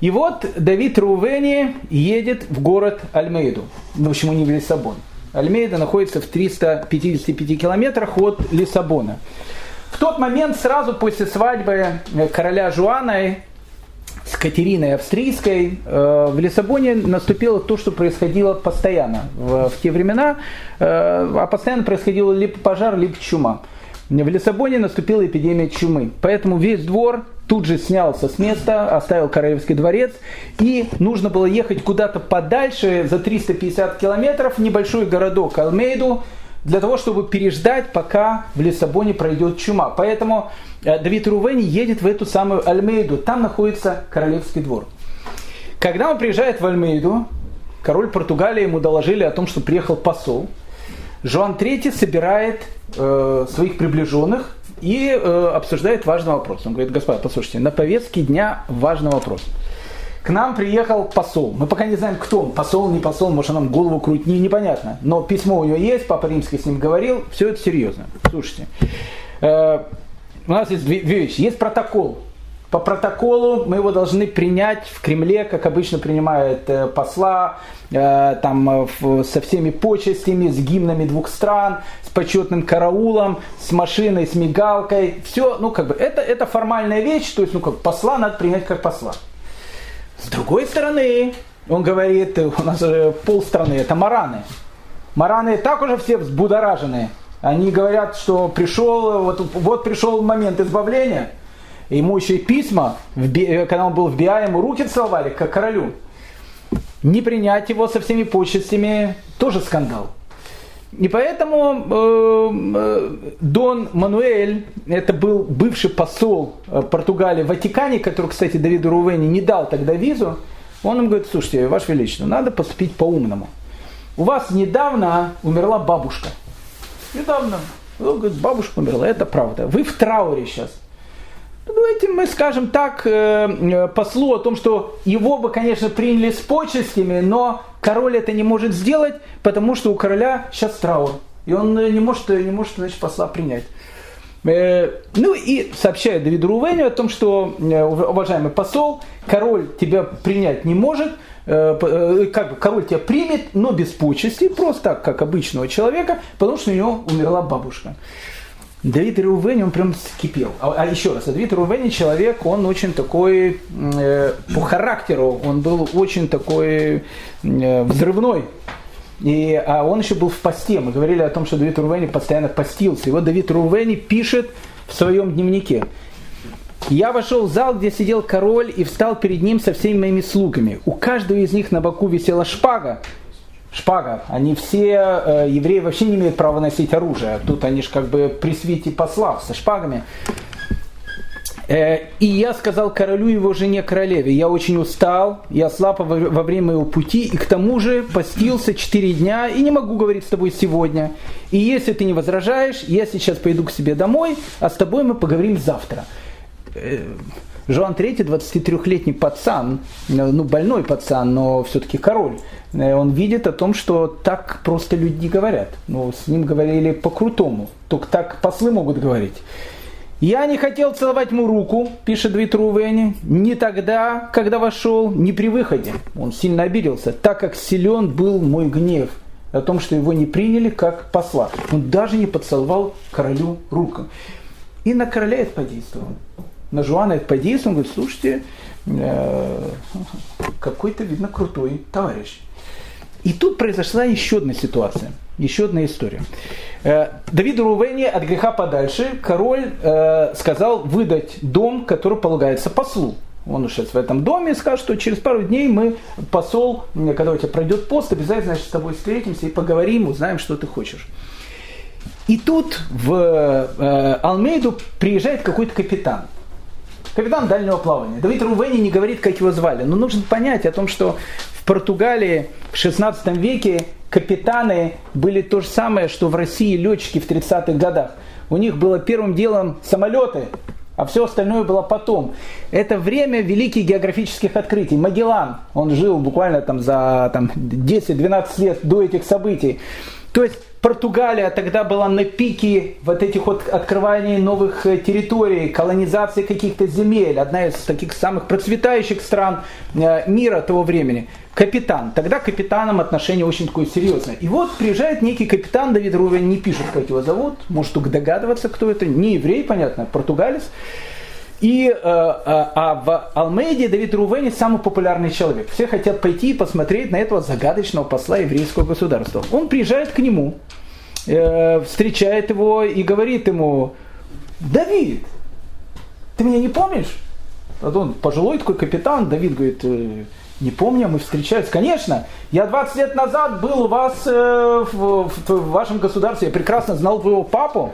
И вот Давид Рувени едет в город Альмейду, ну, почему не в Лиссабон. Альмейда находится в 355 километрах от Лиссабона. В тот момент, сразу после свадьбы э, короля Жуана с Катериной Австрийской, э, в Лиссабоне наступило то, что происходило постоянно в, те времена, э, а постоянно происходило либо пожар, либо чума. В Лиссабоне наступила эпидемия чумы, поэтому весь двор тут же снялся с места, оставил Королевский дворец, и нужно было ехать куда-то подальше, за 350 километров, в небольшой городок Алмейду, для того, чтобы переждать, пока в Лиссабоне пройдет чума. Поэтому э, Давид Рувени едет в эту самую Альмейду. Там находится королевский двор. Когда он приезжает в Альмейду, король Португалии ему доложили о том, что приехал посол. Жуан III собирает э, своих приближенных и э, обсуждает важный вопрос. Он говорит, господа, послушайте, на повестке дня важный вопрос – к нам приехал посол. Мы пока не знаем, кто он. Посол, не посол, может, нам голову крутит, не, непонятно. Но письмо у него есть, Папа Римский с ним говорил. Все это серьезно. Слушайте. Э, у нас есть две, вещи. Есть протокол. По протоколу мы его должны принять в Кремле, как обычно принимают э, посла, э, там, со всеми почестями, с гимнами двух стран, с почетным караулом, с машиной, с мигалкой. Все, ну, как бы, это, это формальная вещь, то есть, ну, как посла надо принять как посла. С другой стороны, он говорит, у нас уже полстраны, это мараны. Мараны так уже все взбудоражены. Они говорят, что пришел, вот, вот пришел момент избавления. Ему еще и письма, когда он был в Биа, ему руки целовали, как королю. Не принять его со всеми почестями тоже скандал. И поэтому э, э, Дон Мануэль, это был бывший посол э, Португалии в Ватикане, который, кстати, Давиду Рувени не дал тогда визу, он им говорит, слушайте, Ваше Величество, надо поступить по-умному. У вас недавно умерла бабушка. Недавно. Он говорит, бабушка умерла, это правда. Вы в трауре сейчас. Давайте мы скажем так э, послу о том, что его бы, конечно, приняли с почестями, но король это не может сделать, потому что у короля сейчас траур. И он не может, не может значит, посла принять. Э, ну и сообщает Давиду Рувеню о том, что, э, уважаемый посол, король тебя принять не может, как бы король тебя примет, но без почести, просто так, как обычного человека, потому что у него умерла бабушка. Давид Рувени, он прям скипел. А, а еще раз, Давид Рувени человек, он очень такой, э, по характеру, он был очень такой э, взрывной. И, а он еще был в посте. Мы говорили о том, что Давид Рувени постоянно постился. И вот Давид Рувени пишет в своем дневнике. Я вошел в зал, где сидел король, и встал перед ним со всеми моими слугами. У каждого из них на боку висела шпага, шпага. Они все, э, евреи вообще не имеют права носить оружие. Тут они же как бы при свете посла со шпагами. Э, и я сказал королю его жене королеве, я очень устал, я слаб во время моего пути, и к тому же постился четыре дня, и не могу говорить с тобой сегодня. И если ты не возражаешь, я сейчас пойду к себе домой, а с тобой мы поговорим завтра. Жоан III, 23-летний пацан, ну больной пацан, но все-таки король, Э, он видит о том, что так просто люди не говорят. Ну, с ним говорили по-крутому. Только так послы могут говорить. Я не хотел целовать ему руку, пишет Давид Рувени, не тогда, когда вошел, не при выходе. Он сильно обиделся, так как силен был мой гнев о том, что его не приняли как посла. Он даже не поцеловал королю руку. И на короля это подействовало. На Жуана это подействовало. Он говорит, слушайте, э, какой-то, видно, крутой товарищ. И тут произошла еще одна ситуация, еще одна история. Э, Давиду Рувени от греха подальше король э, сказал выдать дом, который полагается послу. Он уж в этом доме и скажет, что через пару дней мы, посол, когда у тебя пройдет пост, обязательно значит, с тобой встретимся и поговорим, узнаем, что ты хочешь. И тут в Алмейду приезжает какой-то капитан. Капитан дальнего плавания. Давид Рувени не говорит, как его звали. Но нужно понять о том, что в Португалии в 16 веке капитаны были то же самое, что в России летчики в 30-х годах. У них было первым делом самолеты, а все остальное было потом. Это время великих географических открытий. Магеллан, он жил буквально там за там, 10-12 лет до этих событий. То есть Португалия тогда была на пике вот этих вот открываний новых э, территорий, колонизации каких-то земель, одна из таких самых процветающих стран э, мира того времени. Капитан. Тогда к капитанам отношение очень такое серьезное. И вот приезжает некий капитан, Давид Рувен не пишет, как его зовут, может только догадываться, кто это, не еврей, понятно, а португалец. И, э, а в Алмейде Давид Рувени самый популярный человек. Все хотят пойти и посмотреть на этого загадочного посла еврейского государства. Он приезжает к нему, э, встречает его и говорит ему, Давид, ты меня не помнишь? Вот он пожилой такой капитан, Давид говорит, «Э, не помню, мы встречались. Конечно, я 20 лет назад был у вас в, в, в вашем государстве, я прекрасно знал твоего папу,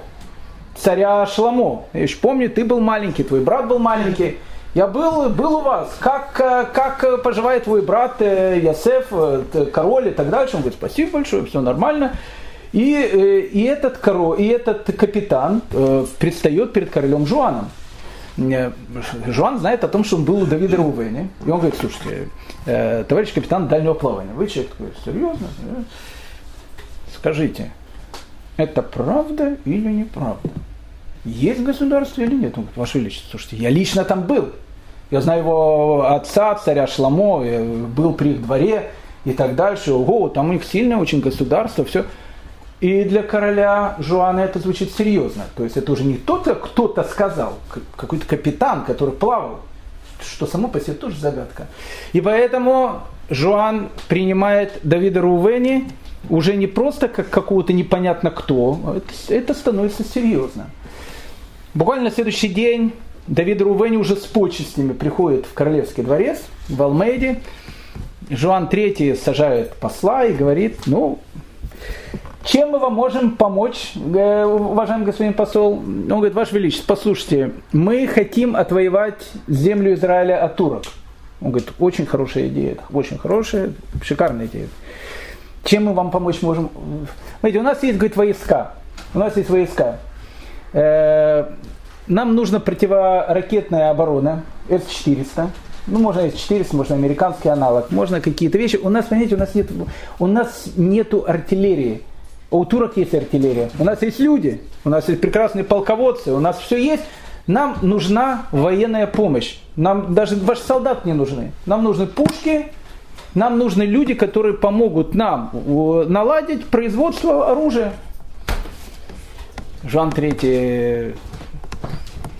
царя Шламо. Я еще помню, ты был маленький, твой брат был маленький. Я был, был у вас. Как, э, как поживает твой брат э, Ясеф, э, король и так дальше? Он говорит, спасибо большое, все нормально. И, и этот король, и этот капитан предстает перед королем Жуаном. Жуан знает о том, что он был у Давида Рувени. И он говорит, слушайте, товарищ капитан дальнего плавания, вы человек такой, серьезно? Скажите, это правда или неправда? Есть государство или нет? Он говорит, Ваше Величество, слушайте, я лично там был. Я знаю его отца, царя Шламо, был при их дворе и так дальше. Ого, там у них сильное очень государство, все. И для короля Жуана это звучит серьезно. То есть это уже не кто-то кто-то сказал, какой-то капитан, который плавал, что само по себе тоже загадка. И поэтому Жуан принимает Давида Рувени уже не просто как какого-то непонятно кто, это, это становится серьезно. Буквально на следующий день Давид Рувени уже с почестями приходит в королевский дворец в Алмейде. Жуан III сажает посла и говорит, ну, чем мы вам можем помочь, э, уважаемый господин посол? Он говорит, Ваше Величество, послушайте, мы хотим отвоевать землю Израиля от турок. Он говорит, очень хорошая идея, очень хорошая, шикарная идея. Чем мы вам помочь можем? Смотрите, у нас есть, говорит, войска. У нас есть войска. Э, нам нужна противоракетная оборона С-400. Ну, можно С-400, можно американский аналог, можно какие-то вещи. У нас, понимаете, у нас нет, у нас нету артиллерии. А у турок есть артиллерия. У нас есть люди, у нас есть прекрасные полководцы, у нас все есть. Нам нужна военная помощь. Нам даже ваши солдаты не нужны. Нам нужны пушки, нам нужны люди, которые помогут нам наладить производство оружия. Жан Третий,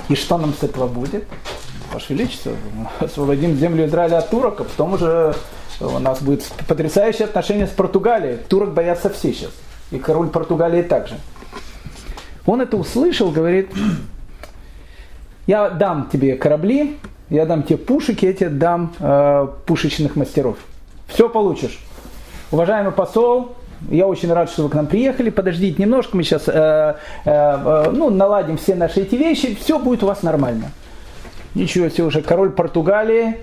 и что нам с этого будет? Ваше Величество, освободим землю Израиля от турок, а потом уже у нас будет потрясающее отношение с Португалией. Турок боятся все сейчас. И король Португалии также. Он это услышал, говорит, я дам тебе корабли, я дам тебе пушек, я тебе дам э, пушечных мастеров. Все получишь. Уважаемый посол, я очень рад, что вы к нам приехали. Подождите немножко, мы сейчас э, э, э, ну, наладим все наши эти вещи. Все будет у вас нормально. Ничего себе уже король Португалии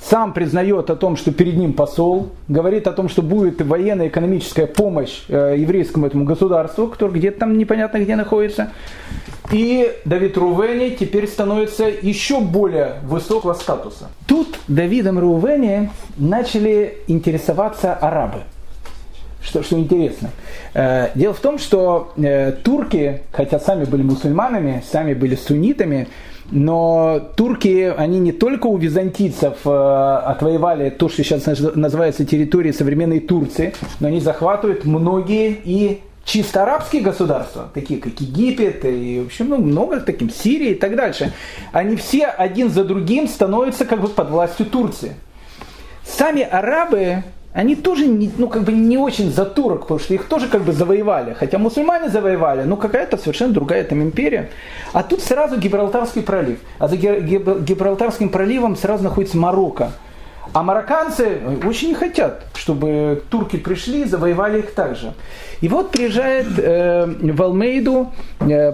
сам признает о том, что перед ним посол, говорит о том, что будет военная экономическая помощь э, еврейскому этому государству, которое где-то там непонятно где находится. И Давид Рувени теперь становится еще более высокого статуса. Тут Давидом Рувени начали интересоваться арабы. Что, что интересно. Э, дело в том, что э, турки, хотя сами были мусульманами, сами были суннитами, но турки, они не только у византийцев э, отвоевали то, что сейчас называется территорией современной Турции, но они захватывают многие и чисто арабские государства, такие как Египет и в общем, ну, много таким, Сирия и так дальше, они все один за другим становятся как бы под властью Турции. Сами арабы, они тоже не, ну, как бы не очень за турок, потому что их тоже как бы завоевали. Хотя мусульмане завоевали, но какая-то совершенно другая там империя. А тут сразу Гибралтарский пролив. А за Гибралтарским проливом сразу находится Марокко. А марокканцы очень не хотят, чтобы турки пришли завоевали их также. И вот приезжает э, в Алмейду э,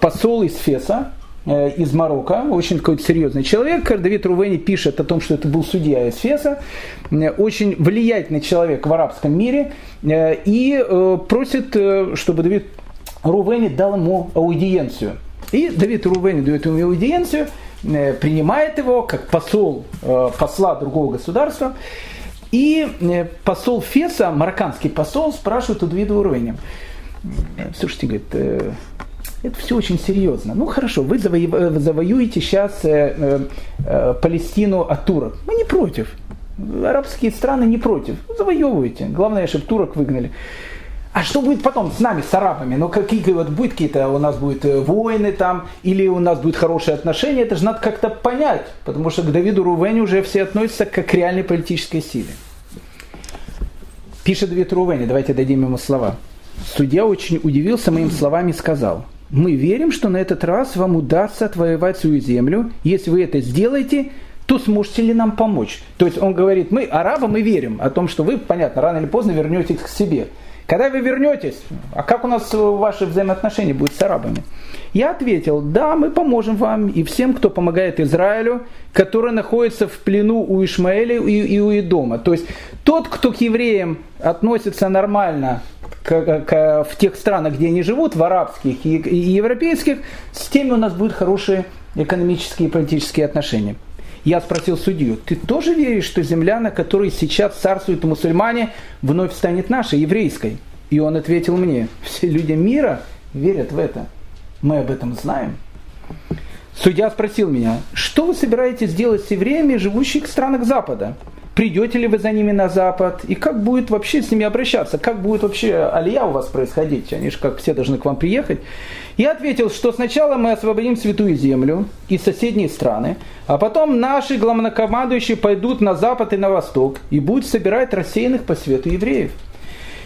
посол из Феса, э, из Марокко, очень какой-то серьезный человек. Давид Рувени пишет о том, что это был судья из Феса, э, очень влиятельный человек в арабском мире, э, и э, просит, э, чтобы Давид Рувени дал ему аудиенцию. И Давид Рувени дает ему аудиенцию – Э, принимает его как посол, э, посла другого государства. И э, посол Феса, марокканский посол, спрашивает у Давида Уровня. Слушайте, говорит, это все очень серьезно. Ну хорошо, вы завоюете сейчас Палестину от турок. Мы не против. Арабские страны не против. Завоевывайте. Главное, чтобы турок выгнали. А что будет потом с нами, с арабами? Ну, какие вот будет какие-то, у нас будут э, войны там, или у нас будут хорошие отношения, это же надо как-то понять, потому что к Давиду Рувене уже все относятся как к реальной политической силе. Пишет Давид Рувене, давайте дадим ему слова. Судья очень удивился моим словами и сказал, мы верим, что на этот раз вам удастся отвоевать свою землю. Если вы это сделаете, то сможете ли нам помочь? То есть он говорит, мы арабы, мы верим о том, что вы, понятно, рано или поздно вернетесь к себе. Когда вы вернетесь, а как у нас ваши взаимоотношения будут с арабами? Я ответил, да, мы поможем вам и всем, кто помогает Израилю, который находится в плену у Ишмаэля и, и у Идома. То есть тот, кто к евреям относится нормально к, к, в тех странах, где они живут, в арабских и, и европейских, с теми у нас будут хорошие экономические и политические отношения. Я спросил судью, ты тоже веришь, что земля, на которой сейчас царствуют мусульмане, вновь станет нашей, еврейской? И он ответил мне, все люди мира верят в это. Мы об этом знаем. Судья спросил меня, что вы собираетесь делать с евреями, живущими в странах Запада? Придете ли вы за ними на Запад? И как будет вообще с ними обращаться? Как будет вообще алия у вас происходить? Они же как все должны к вам приехать. Я ответил, что сначала мы освободим Святую Землю и соседние страны, а потом наши главнокомандующие пойдут на Запад и на Восток и будут собирать рассеянных по свету евреев.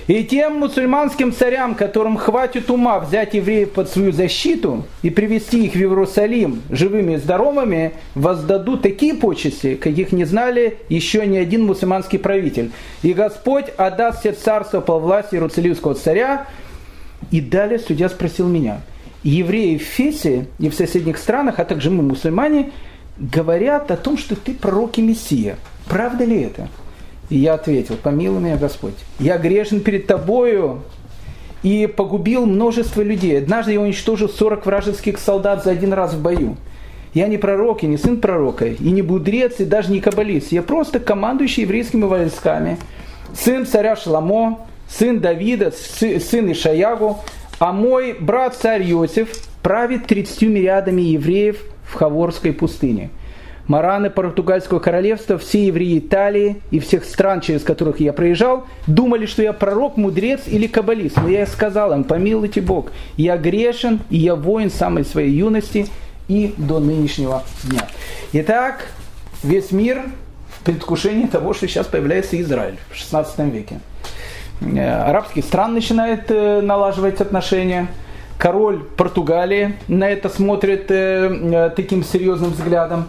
И тем мусульманским царям, которым хватит ума взять евреев под свою защиту и привести их в Иерусалим живыми и здоровыми, воздадут такие почести, каких не знали еще ни один мусульманский правитель. И Господь отдаст все царство по власти Иерусалимского царя. И далее судья спросил меня, евреи в Фесе и в соседних странах, а также мы, мусульмане, говорят о том, что ты пророк и Мессия. Правда ли это? И я ответил, помилуй меня Господь, я грешен перед тобою и погубил множество людей. Однажды я уничтожил 40 вражеских солдат за один раз в бою. Я не пророк, и не сын пророка, и не будрец, и даже не каббалист. Я просто командующий еврейскими войсками, сын царя Шламо, сын Давида, сын Ишаягу, а мой брат царь Иосиф правит 30 миллиардами евреев в Хаворской пустыне – Мараны португальского королевства, все евреи Италии и всех стран, через которых я проезжал, думали, что я пророк, мудрец или каббалист. Но я сказал им, помилуйте Бог, я грешен, и я воин самой своей юности и до нынешнего дня. Итак, весь мир в предвкушении того, что сейчас появляется Израиль в 16 веке. Э, арабские страны начинают э, налаживать отношения. Король Португалии на это смотрит э, таким серьезным взглядом.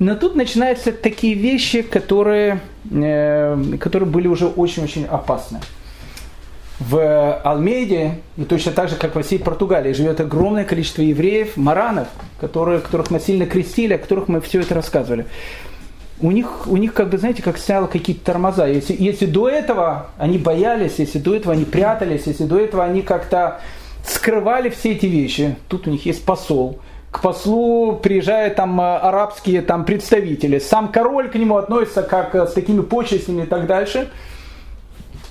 Но тут начинаются такие вещи, которые, э, которые были уже очень-очень опасны. В Алмейде, и точно так же, как в всей Португалии, живет огромное количество евреев, маранов, которые, которых насильно крестили, о которых мы все это рассказывали. У них, у них как бы, знаете, как сняло какие-то тормоза. Если, если до этого они боялись, если до этого они прятались, если до этого они как-то скрывали все эти вещи, тут у них есть посол – к послу приезжают там э, арабские там представители. Сам король к нему относится как э, с такими почестями и так дальше.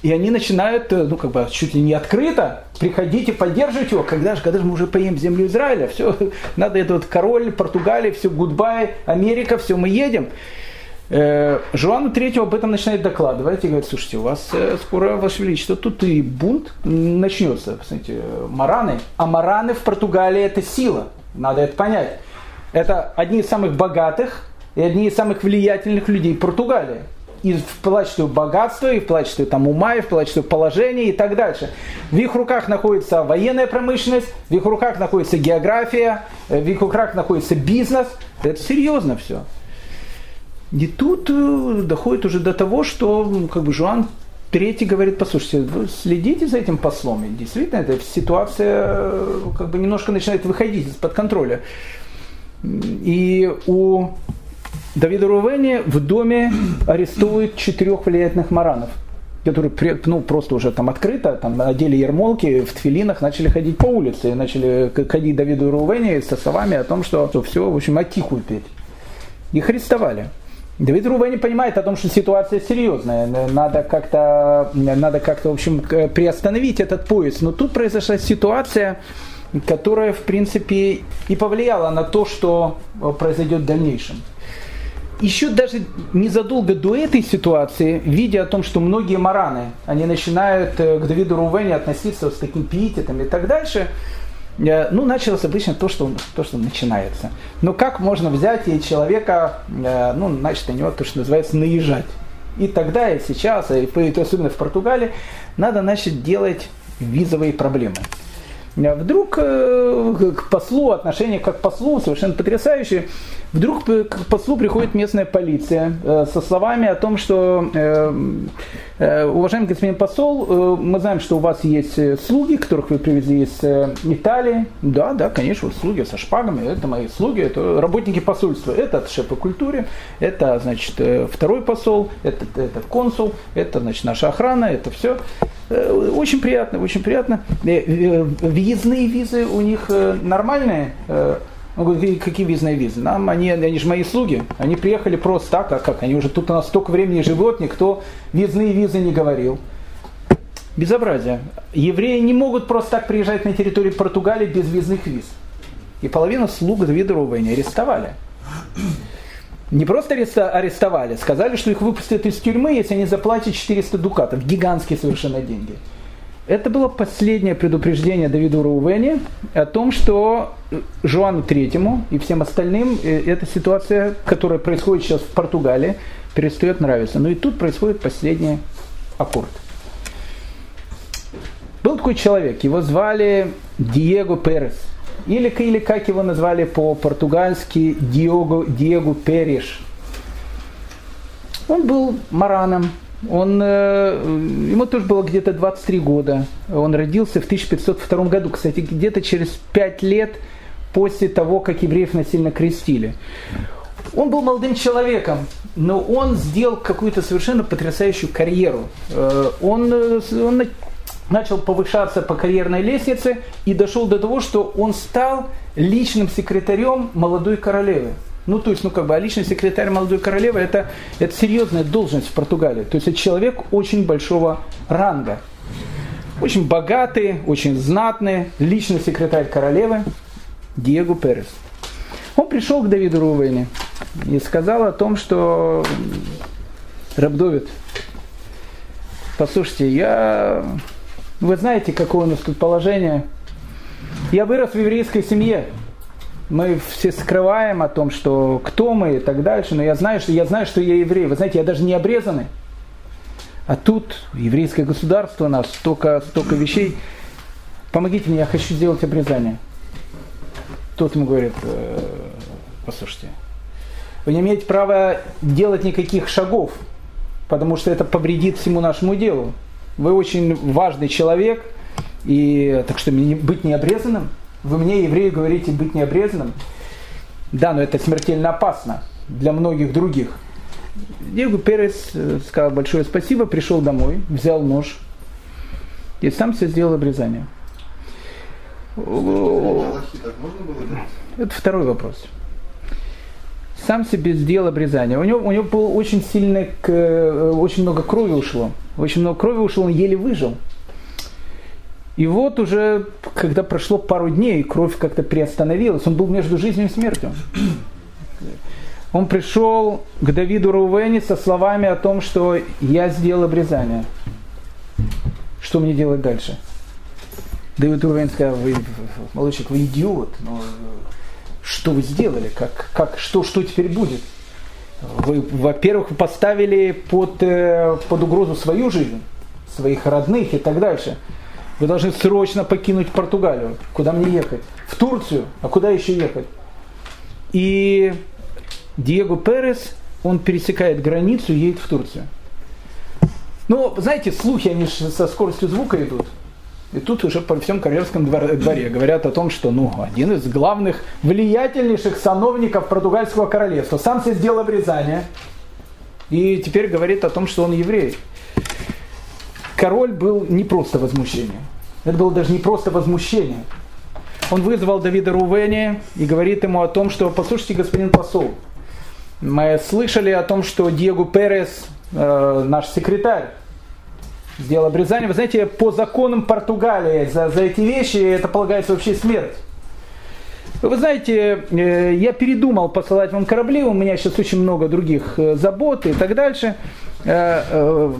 И они начинают, э, ну, как бы, чуть ли не открыто, приходите, поддерживать его, когда же, когда же мы уже поем землю Израиля, все, надо это вот король Португалии, все, гудбай, Америка, все, мы едем. Жуану Третьему об этом начинает докладывать и говорит, слушайте, у вас скоро, Ваше Величество, тут и бунт начнется. Посмотрите, мараны. А мараны в Португалии это сила. Надо это понять. Это одни из самых богатых и одни из самых влиятельных людей Португалии. И вплоть что богатство, и вплоть что там ума, и вплоть что положение и так дальше. В их руках находится военная промышленность, в их руках находится география, в их руках находится бизнес. Это серьезно все. И тут э, доходит уже до того, что как бы Жуан Третий говорит, послушайте, вы следите за этим послом. И действительно, эта ситуация э, как бы немножко начинает выходить из-под контроля. И у Давида Рувени в доме арестуют четырех влиятельных маранов, которые ну, просто уже там открыто, там одели ермолки, в тфилинах начали ходить по улице, начали ходить Давиду Рувени со словами о том, что, все, в общем, атиху петь. Их арестовали. Давид Рувени понимает о том, что ситуация серьезная, надо как-то, надо как-то, в общем, приостановить этот поезд. Но тут произошла ситуация, которая, в принципе, и повлияла на то, что произойдет в дальнейшем. Еще даже незадолго до этой ситуации, видя о том, что многие мараны, они начинают э, к Давиду Рувени относиться с таким пиететом и так дальше, Э, ну, началось обычно то, что, то, что начинается. Но как можно взять и человека, э, ну, значит, на него то, что называется, наезжать. И тогда, и сейчас, и особенно в Португалии, надо, значит, делать визовые проблемы. Э, вдруг к послу, отношение как к послу совершенно потрясающее, вдруг к послу приходит местная полиция со словами о том, что Э, уважаемый господин посол, э, мы знаем, что у вас есть э, слуги, которых вы привезли из Италии. Да, да, конечно, слуги со шпагами, это мои слуги, это работники посольства. Это шеф по культуре, это, значит, второй посол, это, это консул, это, значит, наша охрана, это все. Очень приятно, очень приятно. Въездные визы у них нормальные, он говорит, какие визные визы? Нам они, они же мои слуги. Они приехали просто так, а как? Они уже тут у нас столько времени живут, никто визные визы не говорил. Безобразие. Евреи не могут просто так приезжать на территорию Португалии без визных виз. И половину слуг Давида Рувени арестовали. Не просто арестовали, сказали, что их выпустят из тюрьмы, если они заплатят 400 дукатов. Гигантские совершенно деньги. Это было последнее предупреждение Давиду Рувене о том, что Жуану Третьему и всем остальным э, эта ситуация, которая происходит сейчас в Португалии, перестает нравиться. Но и тут происходит последний аккорд. Был такой человек, его звали Диего Перес. Или, или как его назвали по-португальски, Диего, Диего Переш. Он был мараном, он, э, ему тоже было где-то 23 года. Он родился в 1502 году. Кстати, где-то через 5 лет после того, как евреев насильно крестили. Он был молодым человеком, но он сделал какую-то совершенно потрясающую карьеру. Э, он, э, он начал повышаться по карьерной лестнице и дошел до того, что он стал личным секретарем молодой королевы. Ну, то есть, ну, как бы, а личный секретарь молодой королевы это, это серьезная должность в Португалии. То есть, это человек очень большого ранга. Очень богатый, очень знатный, личный секретарь королевы Диего Перес. Он пришел к Давиду Рувейне и сказал о том, что Рабдовид, послушайте, я... Вы знаете, какое у нас тут положение? Я вырос в еврейской семье мы все скрываем о том, что кто мы и так дальше, но я знаю, что я знаю, что я еврей. Вы знаете, я даже не обрезанный. А тут еврейское государство у нас, столько, столько вещей. Помогите мне, я хочу сделать обрезание. Тот ему говорит, э, послушайте, вы не имеете права делать никаких шагов, потому что это повредит всему нашему делу. Вы очень важный человек, и так что быть необрезанным – вы мне, евреи, говорите быть необрезанным? Да, но это смертельно опасно для многих других. Диего Перес э, сказал большое спасибо, пришел домой, взял нож и сам себе сделал обрезание. Это второй вопрос. Сам себе сделал обрезание. У него, у него было очень сильное, э, очень много крови ушло. очень много крови ушло, он еле выжил. И вот уже, когда прошло пару дней, кровь как-то приостановилась, он был между жизнью и смертью. Он пришел к Давиду Рувени со словами о том, что я сделал обрезание. Что мне делать дальше? Давид Рувен сказал, вы, молодчик, вы идиот, но что вы сделали? Как, как, что, что теперь будет? Вы, во-первых, поставили под, э, под угрозу свою жизнь, своих родных и так дальше. Вы должны срочно покинуть Португалию. Куда мне ехать? В Турцию. А куда еще ехать? И Диего Перес, он пересекает границу и едет в Турцию. Ну, знаете, слухи, они же со скоростью звука идут. И тут уже по всем королевском дворе говорят о том, что ну, один из главных влиятельнейших сановников португальского королевства сам себе сделал обрезание и теперь говорит о том, что он еврей. Король был не просто возмущение. Это было даже не просто возмущение. Он вызвал Давида Рувени и говорит ему о том, что, послушайте, господин посол, мы слышали о том, что Диего Перес, э, наш секретарь, сделал обрезание. Вы знаете, по законам Португалии за, за эти вещи это полагается вообще смерть. Вы знаете, э, я передумал посылать вам корабли, у меня сейчас очень много других э, забот и так дальше. Э,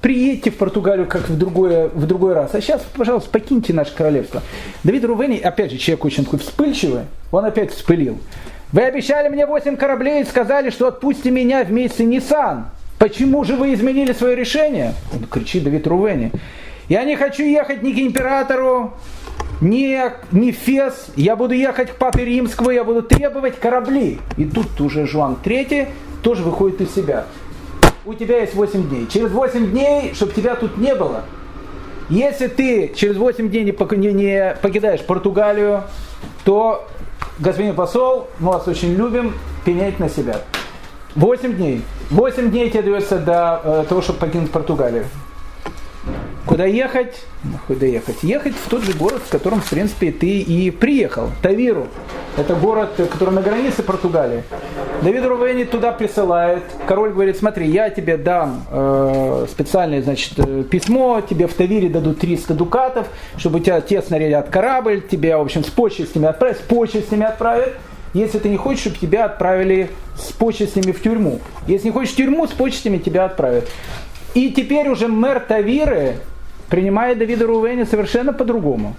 приедьте в Португалию как в, другое, в другой раз. А сейчас, пожалуйста, покиньте наше королевство. Давид Рувени, опять же, человек очень такой вспыльчивый, он опять вспылил. Вы обещали мне 8 кораблей и сказали, что отпустите меня в месяце Ниссан. Почему же вы изменили свое решение? Он кричит Давид Рувени. Я не хочу ехать ни к императору, ни, ни Фес. Я буду ехать к папе римскому, я буду требовать корабли. И тут уже Жуан III тоже выходит из себя. У тебя есть 8 дней. Через 8 дней, чтобы тебя тут не было. Если ты через 8 дней не, покидаешь Португалию, то, господин посол, мы вас очень любим, пенять на себя. 8 дней. 8 дней тебе дается до э, того, чтобы покинуть Португалию. Куда ехать? Куда ехать? Ехать в тот же город, в котором, в принципе, ты и приехал. Тавиру. Это город, который на границе Португалии. Давид Рувени туда присылает. Король говорит, смотри, я тебе дам э, специальное значит, э, письмо, тебе в Тавире дадут 300 дукатов, чтобы у тебя те снарядят корабль, тебя, в общем, с почестями отправят, с почестями отправят если ты не хочешь, чтобы тебя отправили с почестями в тюрьму. Если не хочешь в тюрьму, с почестями тебя отправят. И теперь уже мэр Тавиры принимает Давида Рувени совершенно по-другому.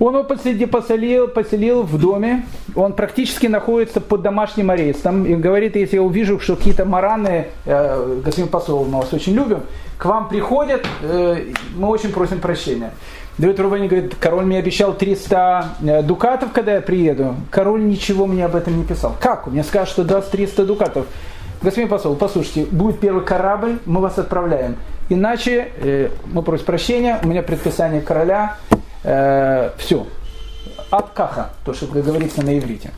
Он его поселил, поселил, поселил в доме, он практически находится под домашним арестом и говорит, если я увижу, что какие-то мараны, э, господин посол, мы вас очень любим, к вам приходят, э, мы очень просим прощения. Давид Рувени говорит, король мне обещал 300 э, дукатов, когда я приеду. Король ничего мне об этом не писал. Как? Мне скажут, что даст 300 дукатов. Господин посол, послушайте, будет первый корабль, мы вас отправляем. Иначе, э, мы просим прощения, у меня предписание короля, э, все, от каха, то, что говорится на иврите.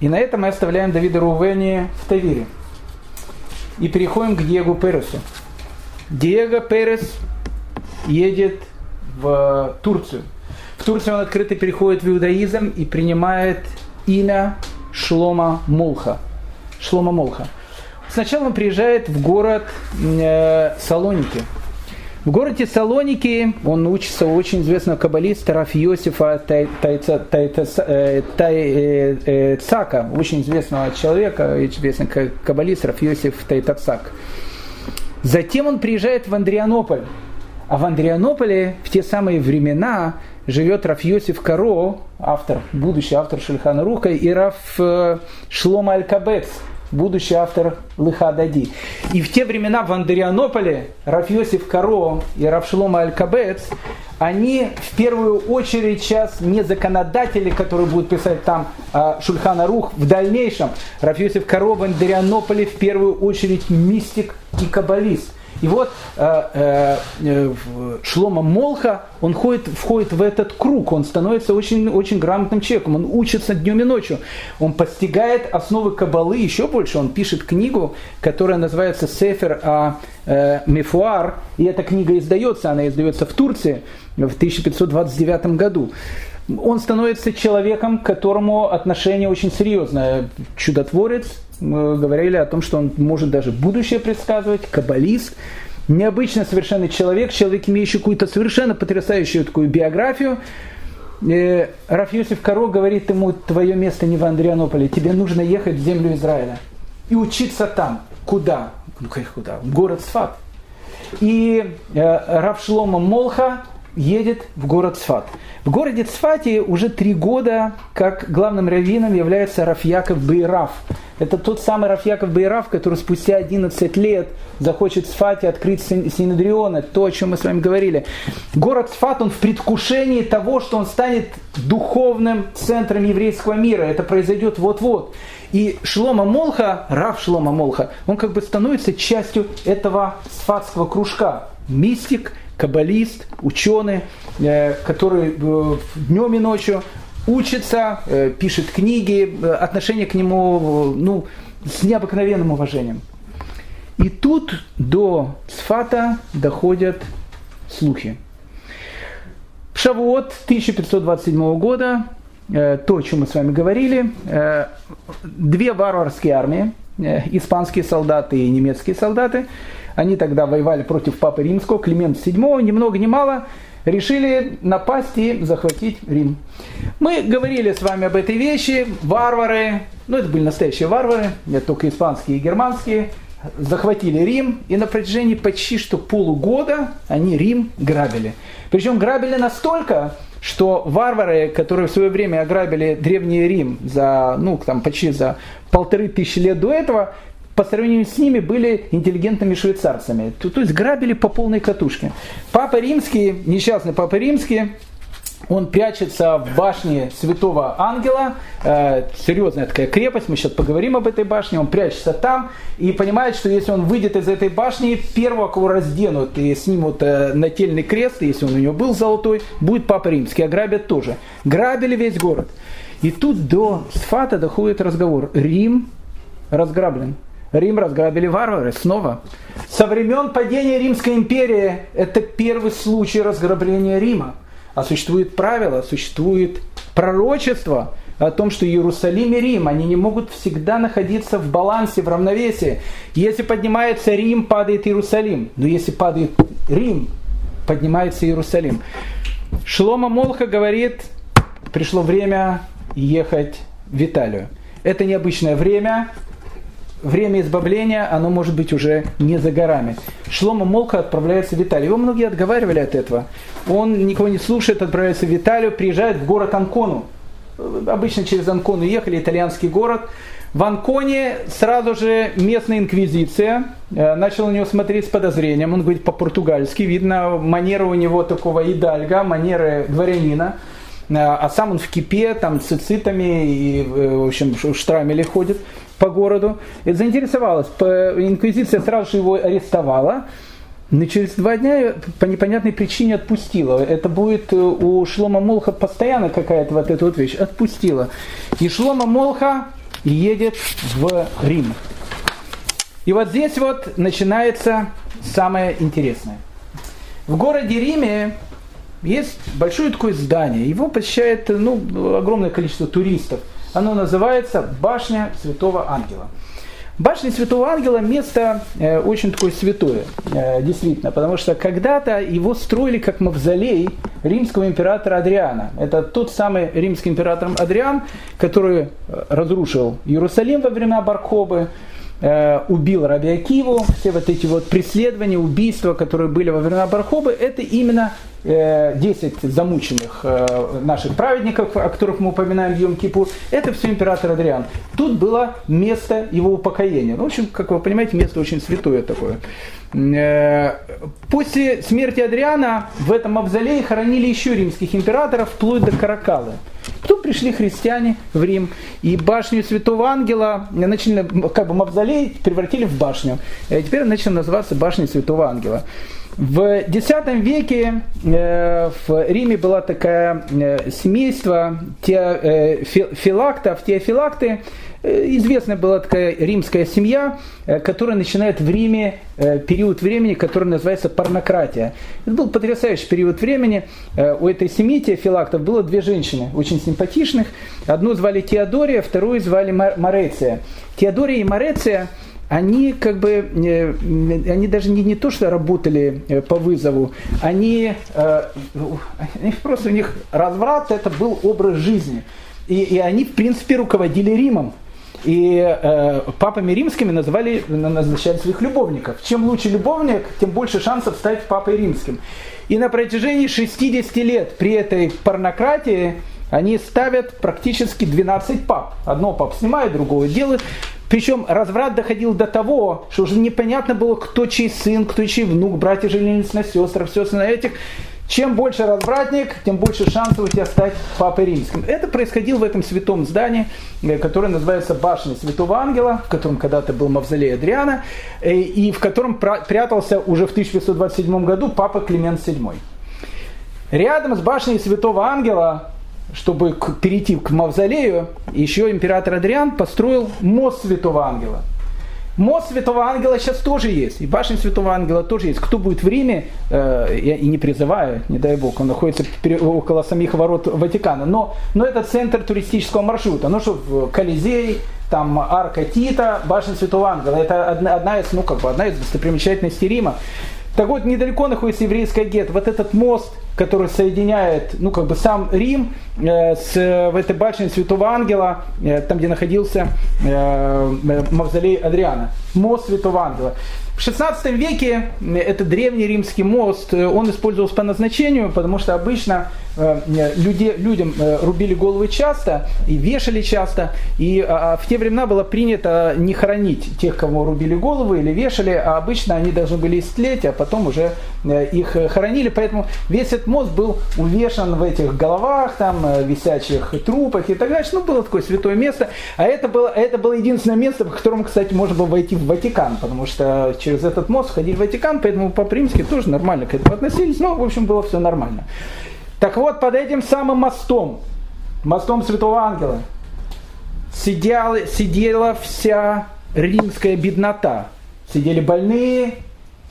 И на этом мы оставляем Давида Рувени в Тавире. И переходим к Диегу Пересу. Диего Перес едет в Турцию. В Турцию он открыто переходит в иудаизм и принимает имя Шлома Молха. Шлома Молха. Сначала он приезжает в город э, Салоники. В городе Салоники он учится у очень известного каббалиста Раф Йосифа Тайцака, очень известного человека, известный каббалист Раф Йосиф. Затем он приезжает в Андрианополь, а в Андрианополе в те самые времена живет Раф Каро, автор, будущий автор Шельхана Руха, и Раф э, Шлома Аль-Кабец, будущий автор Лыха Дади. И в те времена в Андрианополе Раф Йосиф Каро и Раф Шлома Аль-Кабец, они в первую очередь сейчас не законодатели, которые будут писать там э, Шульхана Рух в дальнейшем. Раф Йосиф Каро в Андрианополе в первую очередь мистик и каббалист – и вот э, э, э Шлома Молха, он ходит, входит в этот круг, он становится очень, очень грамотным человеком, он учится днем и ночью, он постигает основы кабалы еще больше, он пишет книгу, которая называется «Сефер а, э, Мефуар», и эта книга издается, она издается в Турции в 1529 году. Он становится человеком, к которому отношение очень серьезное. Чудотворец, Мы говорили о том, что он может даже будущее предсказывать, каббалист, необычный совершенно человек, человек, имеющий какую-то совершенно потрясающую такую биографию. Э, Раф Каро говорит ему, твое место не в Андрианополе, тебе нужно ехать в землю Израиля и учиться там. Куда? Ну, куда? В город Сфат. И э, Шлома Молха едет в город Сфат. В городе Цфате уже три года как главным раввином является Рафьяков Бейраф. Это тот самый Рафьяков Бейраф, который спустя 11 лет захочет в Цфате открыть Синедриона, то, о чем мы с вами говорили. Город Цфат, он в предвкушении того, что он станет духовным центром еврейского мира. Это произойдет вот-вот. И Шлома Молха, Раф Шлома Молха, он как бы становится частью этого сфатского кружка. Мистик – каббалист, ученый, э, который э, днем и ночью учится, э, пишет книги, отношение к нему ну, с необыкновенным уважением. И тут до Сфата доходят слухи. В Шавуот 1527 года, то, о чем мы с вами говорили, две варварские армии, испанские солдаты и немецкие солдаты, они тогда воевали против Папы Римского, Климент VII, ни много ни мало, решили напасть и захватить Рим. Мы говорили с вами об этой вещи. Варвары, ну это были настоящие варвары, не только испанские и германские, захватили Рим, и на протяжении почти что полугода они Рим грабили. Причем грабили настолько, что варвары, которые в свое время ограбили Древний Рим за, ну, там, почти за полторы тысячи лет до этого, по сравнению с ними были интеллигентными швейцарцами. То, то есть грабили по полной катушке. Папа Римский, несчастный Папа Римский, он прячется в башне Святого Ангела, э, серьезная такая крепость, мы сейчас поговорим об этой башне, он прячется там и понимает, что если он выйдет из этой башни, первого, кого разденут и снимут э, нательный крест, если он у него был золотой, будет Папа Римский, а грабят тоже. Грабили весь город. И тут до Сфата доходит разговор. Рим разграблен. Рим разграбили варвары снова. Со времен падения Римской империи это первый случай разграбления Рима. А существует правило, существует пророчество о том, что Иерусалим и Рим, они не могут всегда находиться в балансе, в равновесии. Если поднимается Рим, падает Иерусалим. Но если падает Рим, поднимается Иерусалим. Шлома Молха говорит, пришло время ехать в Италию. Это необычное время, время избавления, оно может быть уже не за горами. Шлома Молка отправляется в Италию. Его многие отговаривали от этого. Он никого не слушает, отправляется в Италию, приезжает в город Анкону. Обычно через Анкону ехали, итальянский город. В Анконе сразу же местная инквизиция э, начала на него смотреть с подозрением. Он говорит по-португальски, видно манера у него такого идальга, манеры дворянина. Э, а сам он в кипе, там, с цицитами и, э, в общем, в штрамеле ходит по городу. Заинтересовалась. Инквизиция сразу же его арестовала. Но через два дня по непонятной причине отпустила. Это будет э, у Шлома Молха постоянно какая-то вот эта вот вещь. Отпустила. И Шлома Молха едет в Рим. И вот здесь вот начинается самое интересное. В городе Риме есть большое такое здание. Его посещает ну, огромное количество туристов – оно называется Башня Святого Ангела. Башня Святого Ангела – место э, очень такое святое, э, действительно, потому что когда-то его строили как мавзолей римского императора Адриана. Это тот самый римский император Адриан, который э, разрушил Иерусалим во времена Баркобы, э, убил Раби все вот эти вот преследования, убийства, которые были во времена Бархобы, это именно 10 э, замученных э, наших праведников, о которых мы упоминаем в Йом-Кипур, это все император Адриан. Тут было место его упокоения. Ну, в общем, как вы понимаете, место очень святое такое. Э, после смерти Адриана в этом мавзолее хоронили еще римских императоров, вплоть до Каракалы. Потом пришли христиане в Рим, и башню Святого Ангела начали, как бы мавзолей превратили в башню. И теперь начал называться башней Святого Ангела. В X веке э, в Риме была такая э, семейство те, э, теофилакты, известная была такая римская семья, которая начинает в Риме период времени, который называется парнократия. Это был потрясающий период времени. У этой семьи теофилактов было две женщины, очень симпатичных. Одну звали Теодория, вторую звали Мореция. Теодория и Мореция – они как бы, э, они даже не, не то, что работали э, по вызову, они, э, просто у них разврат это был образ жизни. И, и они, в принципе, руководили Римом. И э, папами римскими называли, назначали своих любовников. Чем лучше любовник, тем больше шансов стать папой римским. И на протяжении 60 лет при этой порнократии они ставят практически 12 пап. Одно пап снимает, другого делает. Причем разврат доходил до того, что уже непонятно было, кто чей сын, кто чей внук, братья женились на сестрах, сестры на этих. Чем больше развратник, тем больше шансов у тебя стать папой римским. Это происходило в этом святом здании, э, которое называется башня Святого Ангела, в котором когда-то был мавзолей Адриана, э, и в котором прятался уже в 1527 году папа Климент VII. Рядом с башней Святого Ангела чтобы перейти к мавзолею, еще император Адриан построил мост Святого Ангела. Мост Святого Ангела сейчас тоже есть, и башня Святого Ангела тоже есть. Кто будет в Риме, э, я и не призываю, не дай бог, он находится около самих ворот Ватикана, но, но это центр туристического маршрута. Ну что, Колизей, там арка Тита, башня Святого Ангела. Это одна, одна из, ну как бы, одна из достопримечательностей Рима. Так вот, недалеко находится еврейская гет. Вот этот мост, который соединяет, ну, как бы сам Рим э, с в этой башне Святого Ангела, э, там, где находился э, мавзолей Адриана. Мост Святого Ангела. В 16 веке этот древний римский мост, э, он использовался по назначению, потому что обычно э, люди, людям э, рубили головы часто и вешали часто. И а, а в те времена было принято не хоронить тех, кому рубили головы или вешали, а обычно они должны были истлеть, а потом уже их хоронили. Поэтому весь этот мост был увешан в этих головах, там, висячих трупах и так далее. Ну, было такое святое место. А это было, это было единственное место, по которому, кстати, можно было войти в Ватикан, потому что через этот мост ходили в Ватикан, поэтому по римски тоже нормально к этому относились, но, в общем, было все нормально. Так вот, под этим самым мостом, мостом Святого Ангела, сидела, сидела вся римская беднота. Сидели больные,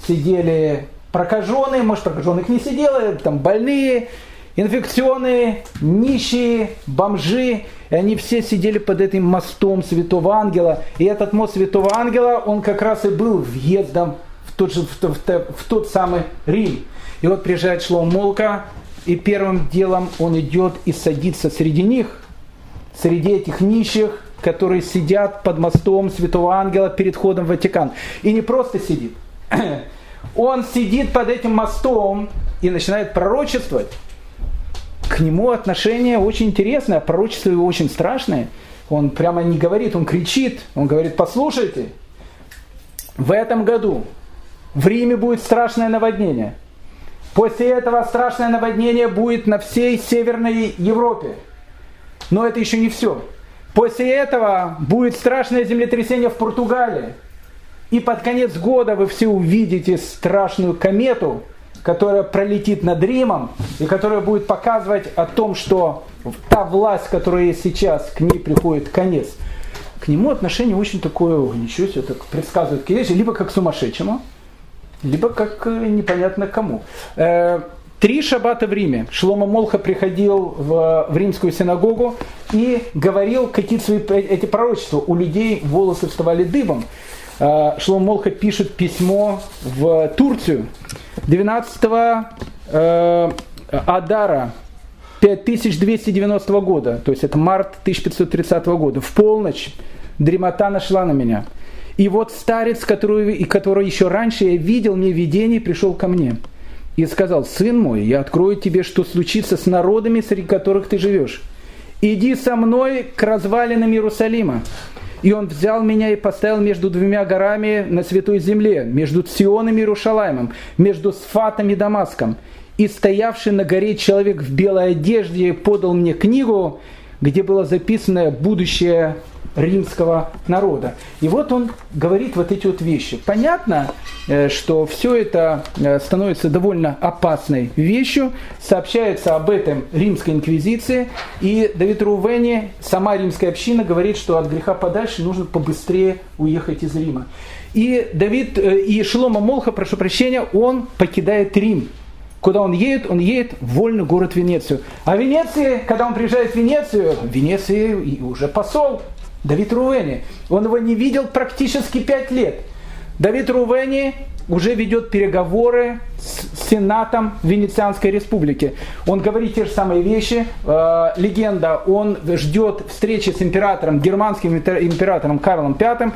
сидели прокаженные, может, прокаженных не сидело, там больные, инфекционные, нищие, бомжи, и они все сидели под этим мостом Святого Ангела. И этот мост Святого Ангела, он как раз и был въездом в тот, же, в, в, в тот самый Рим. И вот приезжает Шлом Молка, и первым делом он идет и садится среди них, среди этих нищих, которые сидят под мостом Святого Ангела перед входом в Ватикан. И не просто сидит. Он сидит под этим мостом и начинает пророчествовать к нему отношение очень интересное, пророчество его очень страшное. Он прямо не говорит, он кричит, он говорит, послушайте, в этом году в Риме будет страшное наводнение. После этого страшное наводнение будет на всей Северной Европе. Но это еще не все. После этого будет страшное землетрясение в Португалии. И под конец года вы все увидите страшную комету, которая пролетит над Римом и которая будет показывать о том, что та власть, которая есть сейчас, к ней приходит конец. К нему отношение очень такое, ничего себе, так предсказывает вещи, либо как к сумасшедшему, либо как э, непонятно кому. Э, три шаббата в Риме. Шлома Молха приходил в, в римскую синагогу и говорил какие-то свои эти пророчества. У людей волосы вставали дыбом. Э, Шлом Молха пишет письмо в Турцию 12 э, Адара 5290 года, то есть это март 1530 года, в полночь дремота нашла на меня. И вот старец, который, который еще раньше я видел мне видение, пришел ко мне и сказал, сын мой, я открою тебе, что случится с народами, среди которых ты живешь. Иди со мной к развалинам Иерусалима. И он взял меня и поставил между двумя горами на святой земле, между Ционом и Иерушалаймом, между Сфатом и Дамаском. И стоявший на горе человек в белой одежде подал мне книгу, где было записано будущее римского народа. И вот он говорит вот эти вот вещи. Понятно, э, что все это э, становится довольно опасной вещью. Сообщается об этом римской инквизиции. И Давид Рувени, сама римская община, говорит, что от греха подальше нужно побыстрее уехать из Рима. И Давид, э, и Шлома Молха, прошу прощения, он покидает Рим. Куда он едет? Он едет в вольный город Венецию. А Венеции, когда он приезжает в Венецию, в Венеции уже посол Давид Рувени. Он его не видел практически пять лет. Давид Рувени уже ведет переговоры с Сенатом Венецианской республики. Он говорит те же самые вещи. Э, легенда, он ждет встречи с императором, германским императором Карлом V.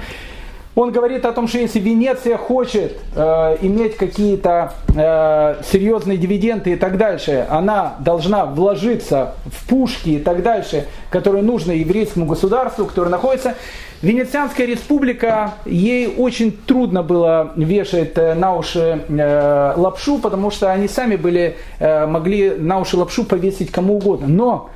Он говорит о том, что если Венеция хочет э, иметь какие-то э, серьезные дивиденды и так дальше, она должна вложиться в пушки и так дальше, которые нужны еврейскому государству, которое находится. Венецианская республика, ей очень трудно было вешать э, на уши э, лапшу, потому что они сами были, э, могли на уши лапшу повесить кому угодно. Но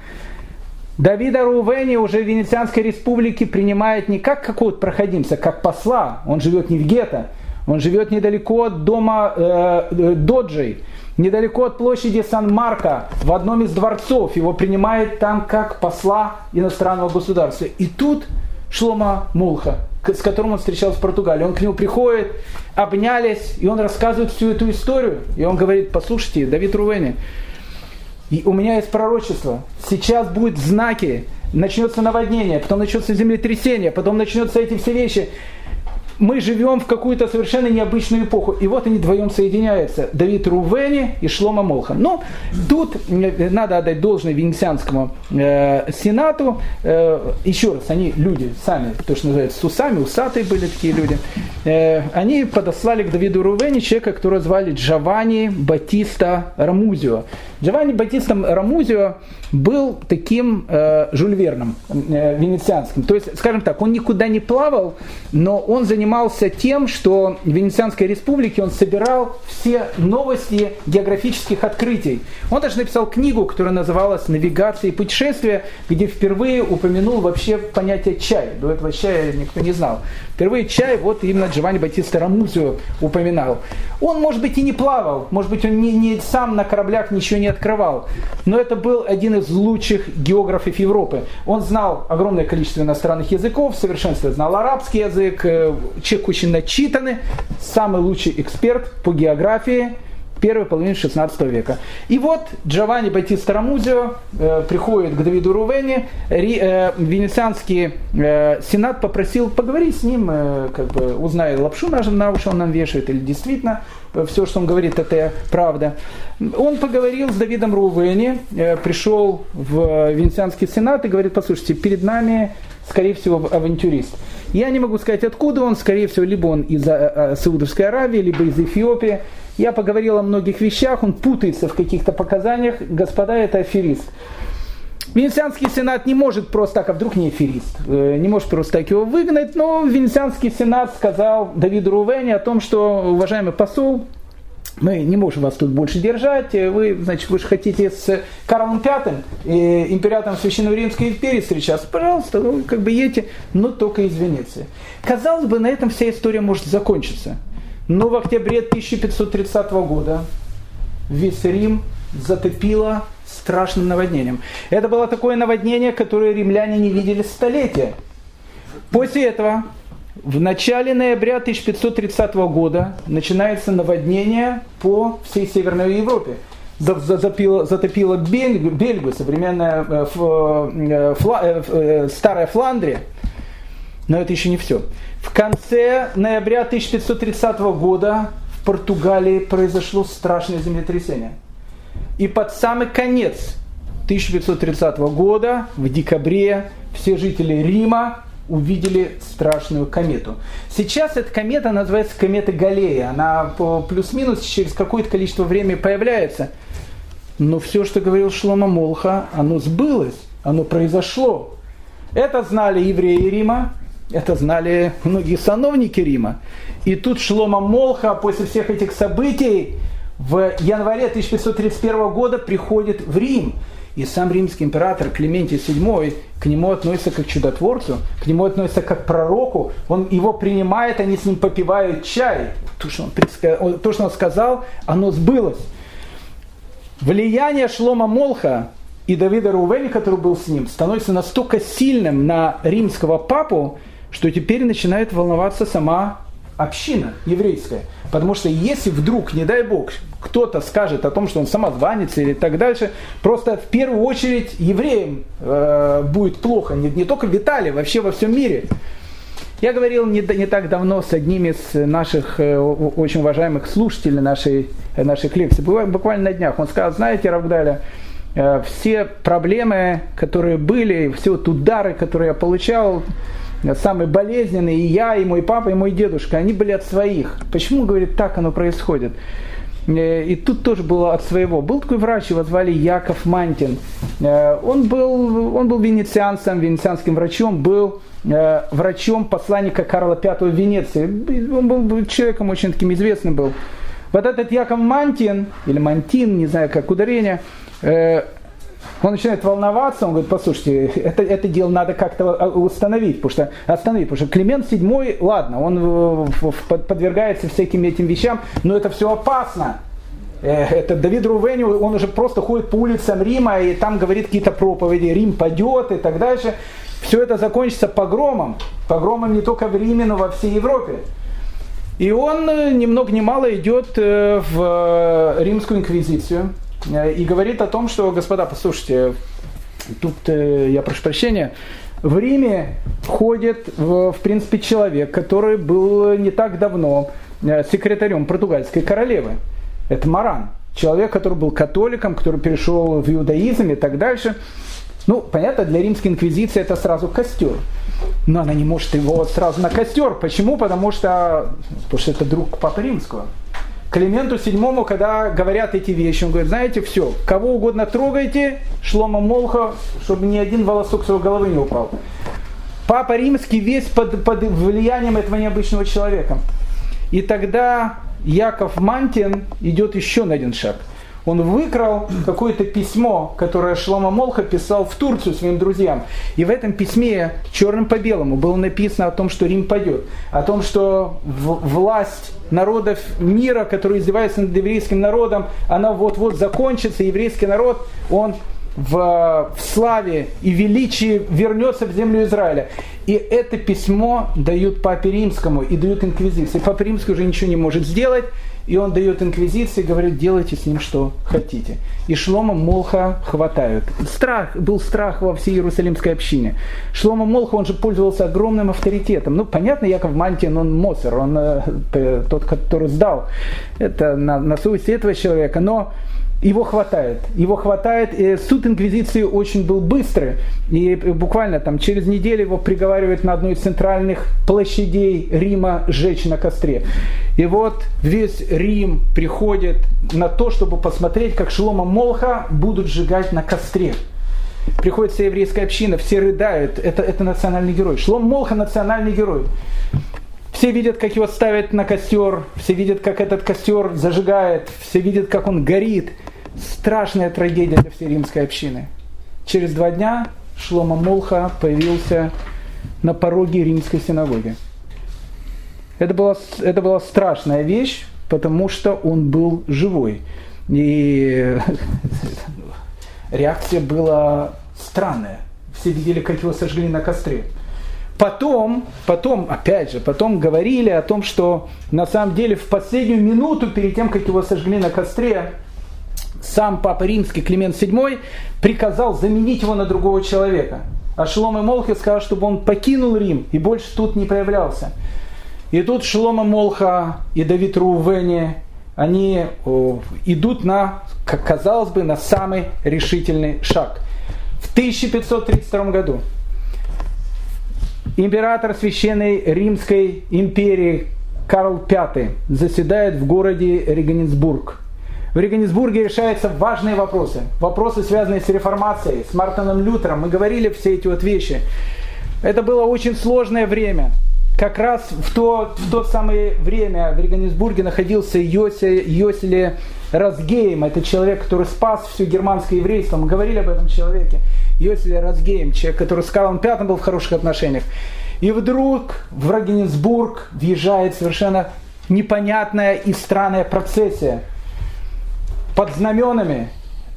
Давида Рувени уже в Венецианской республике принимает не как какого-то проходимца, как посла. Он живет не в гетто, он живет недалеко от дома э, э, Доджей, недалеко от площади Сан-Марко, в одном из дворцов. Его принимает там как посла иностранного государства. И тут Шлома Мулха, с которым он встречался в Португалии. Он к нему приходит, обнялись, и он рассказывает всю эту историю. И он говорит, послушайте, Давид Рувени, и у меня есть пророчество. Сейчас будут знаки, начнется наводнение, потом начнется землетрясение, потом начнутся эти все вещи мы живем в какую-то совершенно необычную эпоху. И вот они вдвоем соединяются. Давид Рувени и Шлома Молха. Но тут э, надо отдать должное Венецианскому э, сенату. Э, еще раз, они люди сами, то, что называется, с усами, усатые были такие люди. Э, они подослали к Давиду Рувени человека, которого звали Джованни Батиста Рамузио. Джованни Батиста Рамузио был таким э, Жюль Верном э, венецианским. То есть, скажем так, он никуда не плавал, но он занимался тем, что в Венецианской республике он собирал все новости географических открытий. Он даже написал книгу, которая называлась «Навигация и путешествия», где впервые упомянул вообще понятие чай. До этого чая никто не знал. Впервые чай вот именно Джованни Батиста Рамузио упоминал. Он, может быть, и не плавал, может быть, он не, не сам на кораблях ничего не открывал, но это был один из лучших географов Европы. Он знал огромное количество иностранных языков, в совершенстве знал арабский язык, э, человек очень начитанный, самый лучший эксперт по географии – первой половины 16 века. И вот Джованни Батиста Рамузио э, приходит к Давиду Рувени, ри, э, венецианский э, сенат попросил поговорить с ним, э, как бы узнай лапшу на, на уши он нам вешает, или действительно э, все, что он говорит, это правда. Он поговорил с Давидом Рувени, э, пришел в Венецианский сенат и говорит, послушайте, перед нами, скорее всего, авантюрист. Я не могу сказать, откуда он, скорее всего, либо он из э, э, Саудовской Аравии, либо из Эфиопии. Я поговорил о многих вещах, он путается в каких-то показаниях. Господа, это аферист. Венецианский сенат не может просто так, а вдруг не аферист, э, не может просто так его выгнать, но Венецианский сенат сказал Давиду Рувене о том, что, уважаемый посол, мы не можем вас тут больше держать, вы, значит, вы же хотите с Карлом Пятым, императором Священной Римской империи встречаться, пожалуйста, вы как бы едете, но только из Венеции. Казалось бы, на этом вся история может закончиться. Но в октябре 1530 года весь Рим затопило страшным наводнением. Это было такое наводнение, которое римляне не видели столетия. После этого, в начале ноября 1530 года, начинается наводнение по всей Северной Европе. Затопило, затопило Бельгию, Бельгию современная э, э, фла, э, старая Фландрия. Но это еще не все. В конце ноября 1530 года в Португалии произошло страшное землетрясение. И под самый конец 1530 года, в декабре, все жители Рима увидели страшную комету. Сейчас эта комета называется комета Галлея. Она плюс-минус через какое-то количество времени появляется. Но все, что говорил Шлома Молха, оно сбылось, оно произошло. Это знали евреи Рима, это знали многие сановники Рима. И тут Шлома Молха после всех этих событий в январе 1531 года приходит в Рим. И сам римский император Клементий VII к нему относится как к чудотворцу, к нему относится как к пророку. Он его принимает, они с ним попивают чай. То, что он, то, что он сказал, оно сбылось. Влияние Шлома Молха и Давида Рувени, который был с ним, становится настолько сильным на римского папу, что теперь начинает волноваться сама община еврейская. Потому что если вдруг, не дай бог, кто-то скажет о том, что он самозванец или так дальше, просто в первую очередь евреям э, будет плохо. Не, не только в Италии, вообще во всем мире. Я говорил не, не так давно с одним из наших э, очень уважаемых слушателей нашей, наших лекций, буквально на днях. Он сказал, знаете, Равдаля, э, все проблемы, которые были, все вот удары, которые я получал, самые болезненные, и я, и мой папа, и мой дедушка, они были от своих. Почему, говорит, так оно происходит? Э, и тут тоже было от своего. Был такой врач, его звали Яков Мантин. Э, он был, он был венецианцем, венецианским врачом, был э, врачом посланника Карла V в Венеции. Он был человеком очень таким известным был. Вот этот Яков Мантин, или Мантин, не знаю как ударение, он начинает волноваться, он говорит, послушайте, это, это дело надо как-то установить, потому что, остановить, потому что Климент VII, ладно, он подвергается всяким этим вещам, но это все опасно. Э, это Давид Рувени, он уже просто ходит по улицам Рима и там говорит какие-то проповеди, Рим падет и так дальше. Все это закончится погромом. Погромом не только в Риме, но во всей Европе. И он э, ни много ни мало идет э, в римскую инквизицию, Э, и говорит о том, что, господа, послушайте, тут э, я прошу прощения, в Риме ходит, в, принципе, человек, который был не так давно э, секретарем португальской королевы. Это Маран. Человек, который был католиком, который перешел в иудаизм и так дальше. Ну, понятно, для римской инквизиции это сразу костер. Но она не может его сразу на костер. Почему? Потому что, потому что это друг Папы Римского. Клименту VII, когда говорят эти вещи, он говорит, знаете, все, кого угодно трогайте, Шлома Молха, чтобы ни один волосок своей головы не упал. Папа Римский весь под, под влиянием этого необычного человека. И тогда Яков Мантин идет еще на один шаг – он выкрал какое-то письмо, которое Шлома Молха писал в Турцию своим друзьям. И в этом письме черным по белому было написано о том, что Рим падет, о том, что власть народов мира, который издевается над еврейским народом, она вот-вот закончится, еврейский народ, он в, в славе и величии вернется в землю Израиля. И это письмо дают Папе Римскому и дают инквизиции. Папа Римский уже ничего не может сделать, и он дает инквизиции, говорит, делайте с ним что хотите. И Шлома Молха хватают. Страх, был страх во всей Иерусалимской общине. Шлома Молха, он же пользовался огромным авторитетом. Ну, понятно, Яков Мантин, он Моцер, он э, тот, который сдал это на, на совесть этого человека. Но его хватает. Его хватает. И суд Инквизиции очень был быстрый. И буквально там через неделю его приговаривают на одной из центральных площадей Рима сжечь на костре. И вот весь Рим приходит на то, чтобы посмотреть, как Шлома Молха будут сжигать на костре. Приходит вся еврейская община, все рыдают. Это, это национальный герой. Шлом Молха национальный герой. Все видят, как его ставят на костер, все видят, как этот костер зажигает, все видят, как он горит страшная трагедия для всей римской общины. Через два дня Шлома Молха появился на пороге римской синагоги. Это была, это была страшная вещь, потому что он был живой. И реакция была странная. Все видели, как его сожгли на костре. Потом, потом, опять же, потом говорили о том, что на самом деле в последнюю минуту перед тем, как его сожгли на костре, сам Папа Римский Климент VII приказал заменить его на другого человека. А Шлома Молха сказал, чтобы он покинул Рим и больше тут не появлялся. И тут Шлома Молха и Давид Рувени, они идут на, как казалось бы, на самый решительный шаг. В 1532 году император Священной Римской империи Карл V заседает в городе Регенсбург – в Регенсбурге решаются важные вопросы. Вопросы, связанные с реформацией, с Мартином Лютером. Мы говорили все эти вот вещи. Это было очень сложное время. Как раз в то, в то самое время в Регенсбурге находился Йоси, Йоселе Разгеем, это человек, который спас все германское еврейство, мы говорили об этом человеке. Йосиф Разгеем, человек, который с Карлом Пятым был в хороших отношениях. И вдруг в Рогенсбург въезжает совершенно непонятная и странная процессия под знаменами.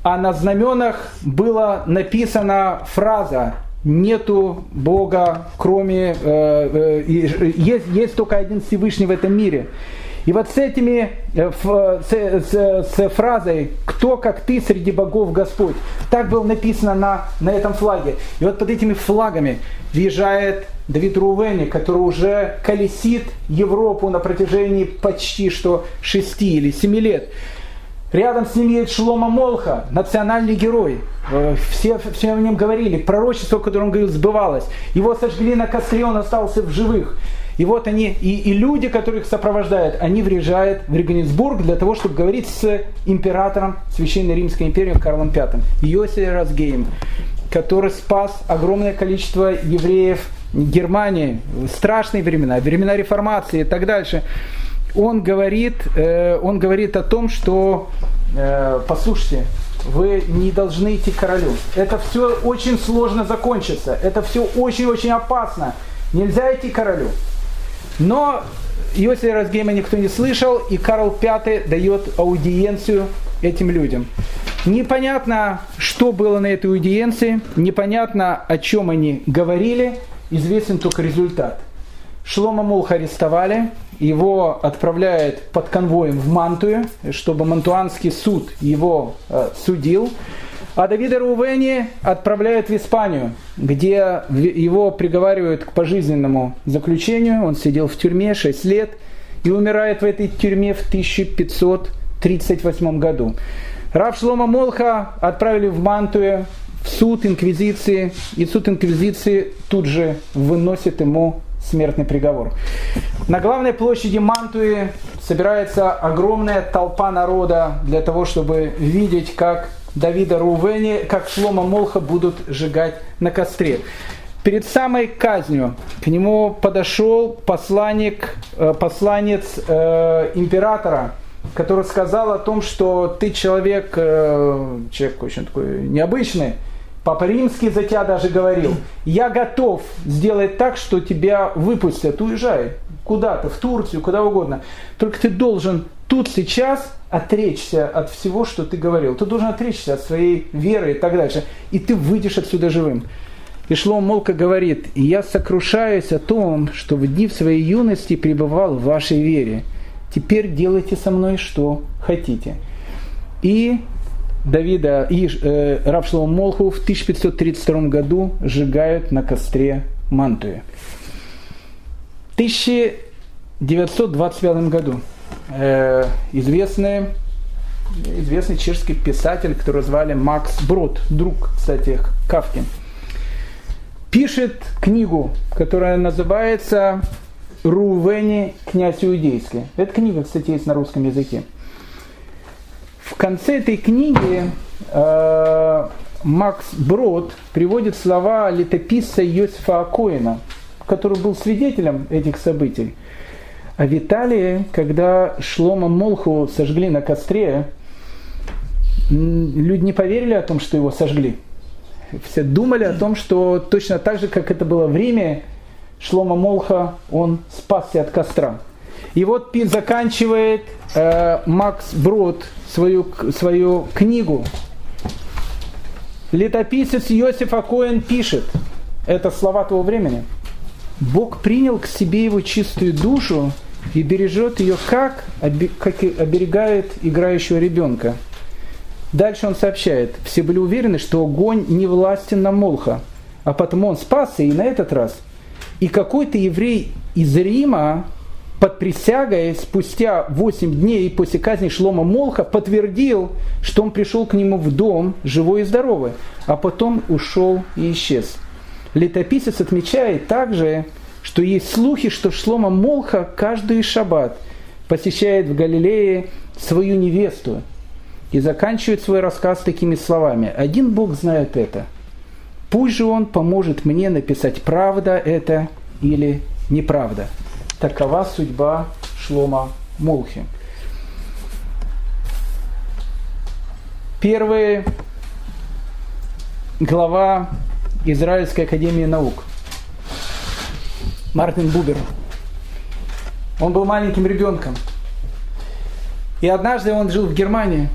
А на знаменах была написана фраза нету Бога, кроме... Э, э, есть, есть только один Всевышний в этом мире. И вот с этими, э, с, с, с фразой «Кто, как ты, среди богов Господь?» Так было написано на, на этом флаге. И вот под этими флагами въезжает Давид Рувени, который уже колесит Европу на протяжении почти что шести или семи лет. Рядом с ним едет Шлома Молха, национальный герой. Э, все, все о нем говорили. Пророчество, которое он говорил, сбывалось. Его сожгли на костре, он остался в живых. И вот они, и, и люди, которые их сопровождают, они въезжают в Регенсбург для того, чтобы говорить с императором Священной Римской империи Карлом V, Йосиф Разгеем, который спас огромное количество евреев Германии, страшные времена, времена реформации и так дальше он говорит, э, он говорит о том, что, э, послушайте, вы не должны идти к королю. Это все очень сложно закончится. Это все очень-очень опасно. Нельзя идти к королю. Но Иосиф Разгейма никто не слышал, и Карл V дает аудиенцию этим людям. Непонятно, что было на этой аудиенции, непонятно, о чем они говорили, известен только результат. Шлома Мулха арестовали, его отправляют под конвоем в Мантую, чтобы Мантуанский суд его э, судил. А Давида Рувени отправляют в Испанию, где его приговаривают к пожизненному заключению. Он сидел в тюрьме 6 лет и умирает в этой тюрьме в 1538 году. Раб Шлома Молха отправили в Мантую, в суд инквизиции, и суд инквизиции тут же выносит ему смертный приговор. На главной площади Мантуи собирается огромная толпа народа для того, чтобы видеть, как Давида Рувени, как Шлома Молха будут сжигать на костре. Перед самой казнью к нему подошел посланник, э, посланец э, императора, который сказал о том, что ты человек, э, человек очень такой необычный, Папа Римский за тебя даже говорил, я готов сделать так, что тебя выпустят, уезжай куда-то, в Турцию, куда угодно. Только ты должен тут сейчас отречься от всего, что ты говорил. Ты должен отречься от своей веры и так дальше. И ты выйдешь отсюда живым. И Шлом Молка говорит, «Я сокрушаюсь о том, что в дни своей юности пребывал в вашей вере. Теперь делайте со мной, что хотите». И Давида и э, Равшлова Молху в 1532 году сжигают на костре Мантуи. В 1925 году э, известный, известный чешский писатель, которого звали Макс Брод, друг, кстати, Кавки, пишет книгу, которая называется «Рувени, князь иудейский». Эта книга, кстати, есть на русском языке. В конце этой книги э, Макс Брод приводит слова летописца Йосифа Акоина, который был свидетелем этих событий. А в Италии, когда Шлома Молху сожгли на костре, люди не поверили о том, что его сожгли. Все думали о том, что точно так же, как это было в Риме, Шлома Молха, он спасся от костра. И вот заканчивает э, Макс Брод свою, свою книгу. Летописец Иосиф Акоин пишет, это слова того времени, Бог принял к себе его чистую душу и бережет ее как, как оберегает играющего ребенка. Дальше он сообщает, все были уверены, что огонь не властен на Молха, а потому он спасся и на этот раз. И какой-то еврей из Рима под присягой спустя 8 дней после казни Шлома Молха подтвердил, что он пришел к нему в дом живой и здоровый, а потом ушел и исчез. Летописец отмечает также, что есть слухи, что Шлома Молха каждый шаббат посещает в Галилее свою невесту и заканчивает свой рассказ такими словами. «Один Бог знает это. Пусть же Он поможет мне написать, правда это или неправда». Такова судьба Шлома Молхи. первый глава Израильской академии наук. Мартин Бубер. Он был маленьким ребенком. И однажды он жил в Германии.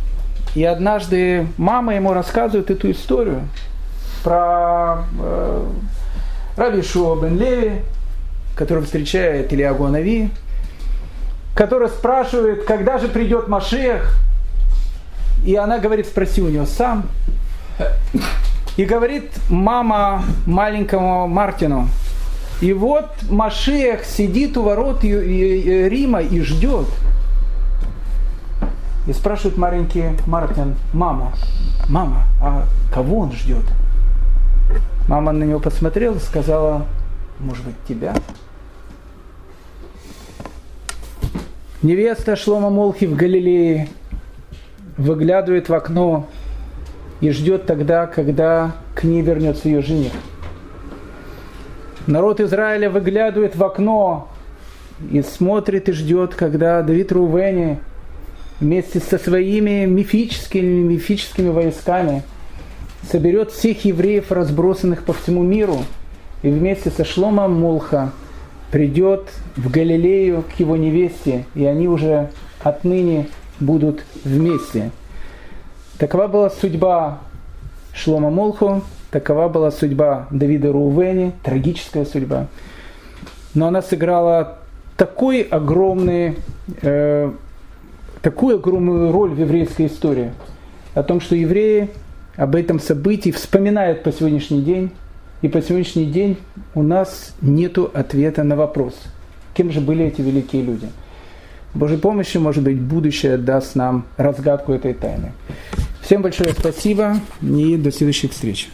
И однажды мама ему рассказывает эту историю про э, Раби Шуа бен Леви, который встречает Ильягу Анави, который спрашивает, когда же придет Машех. И она говорит, спроси у него сам. И говорит мама маленькому Мартину, и вот Машех сидит у ворот Рима и ждет. И спрашивает маленький Мартин, мама, мама, а кого он ждет? Мама на него посмотрела сказала, может быть, тебя? Невеста Шлома Молхи в Галилее выглядывает в окно и ждет тогда, когда к ней вернется ее жених. Народ Израиля выглядывает в окно и смотрит и ждет, когда Давид Рувени вместе со своими мифическими, мифическими войсками соберет всех евреев, разбросанных по всему миру, и вместе со Шломом Молха – придет в Галилею к его невесте, и они уже отныне будут вместе. Такова была судьба Шлома Молху, такова была судьба Давида Рувени, трагическая судьба. Но она сыграла такой огромный, э, такую огромную роль в еврейской истории, о том, что евреи об этом событии вспоминают по сегодняшний день, и по сегодняшний день у нас нет ответа на вопрос, кем же были эти великие люди. Божьей помощи, может быть, будущее даст нам разгадку этой тайны. Всем большое спасибо и до следующих встреч.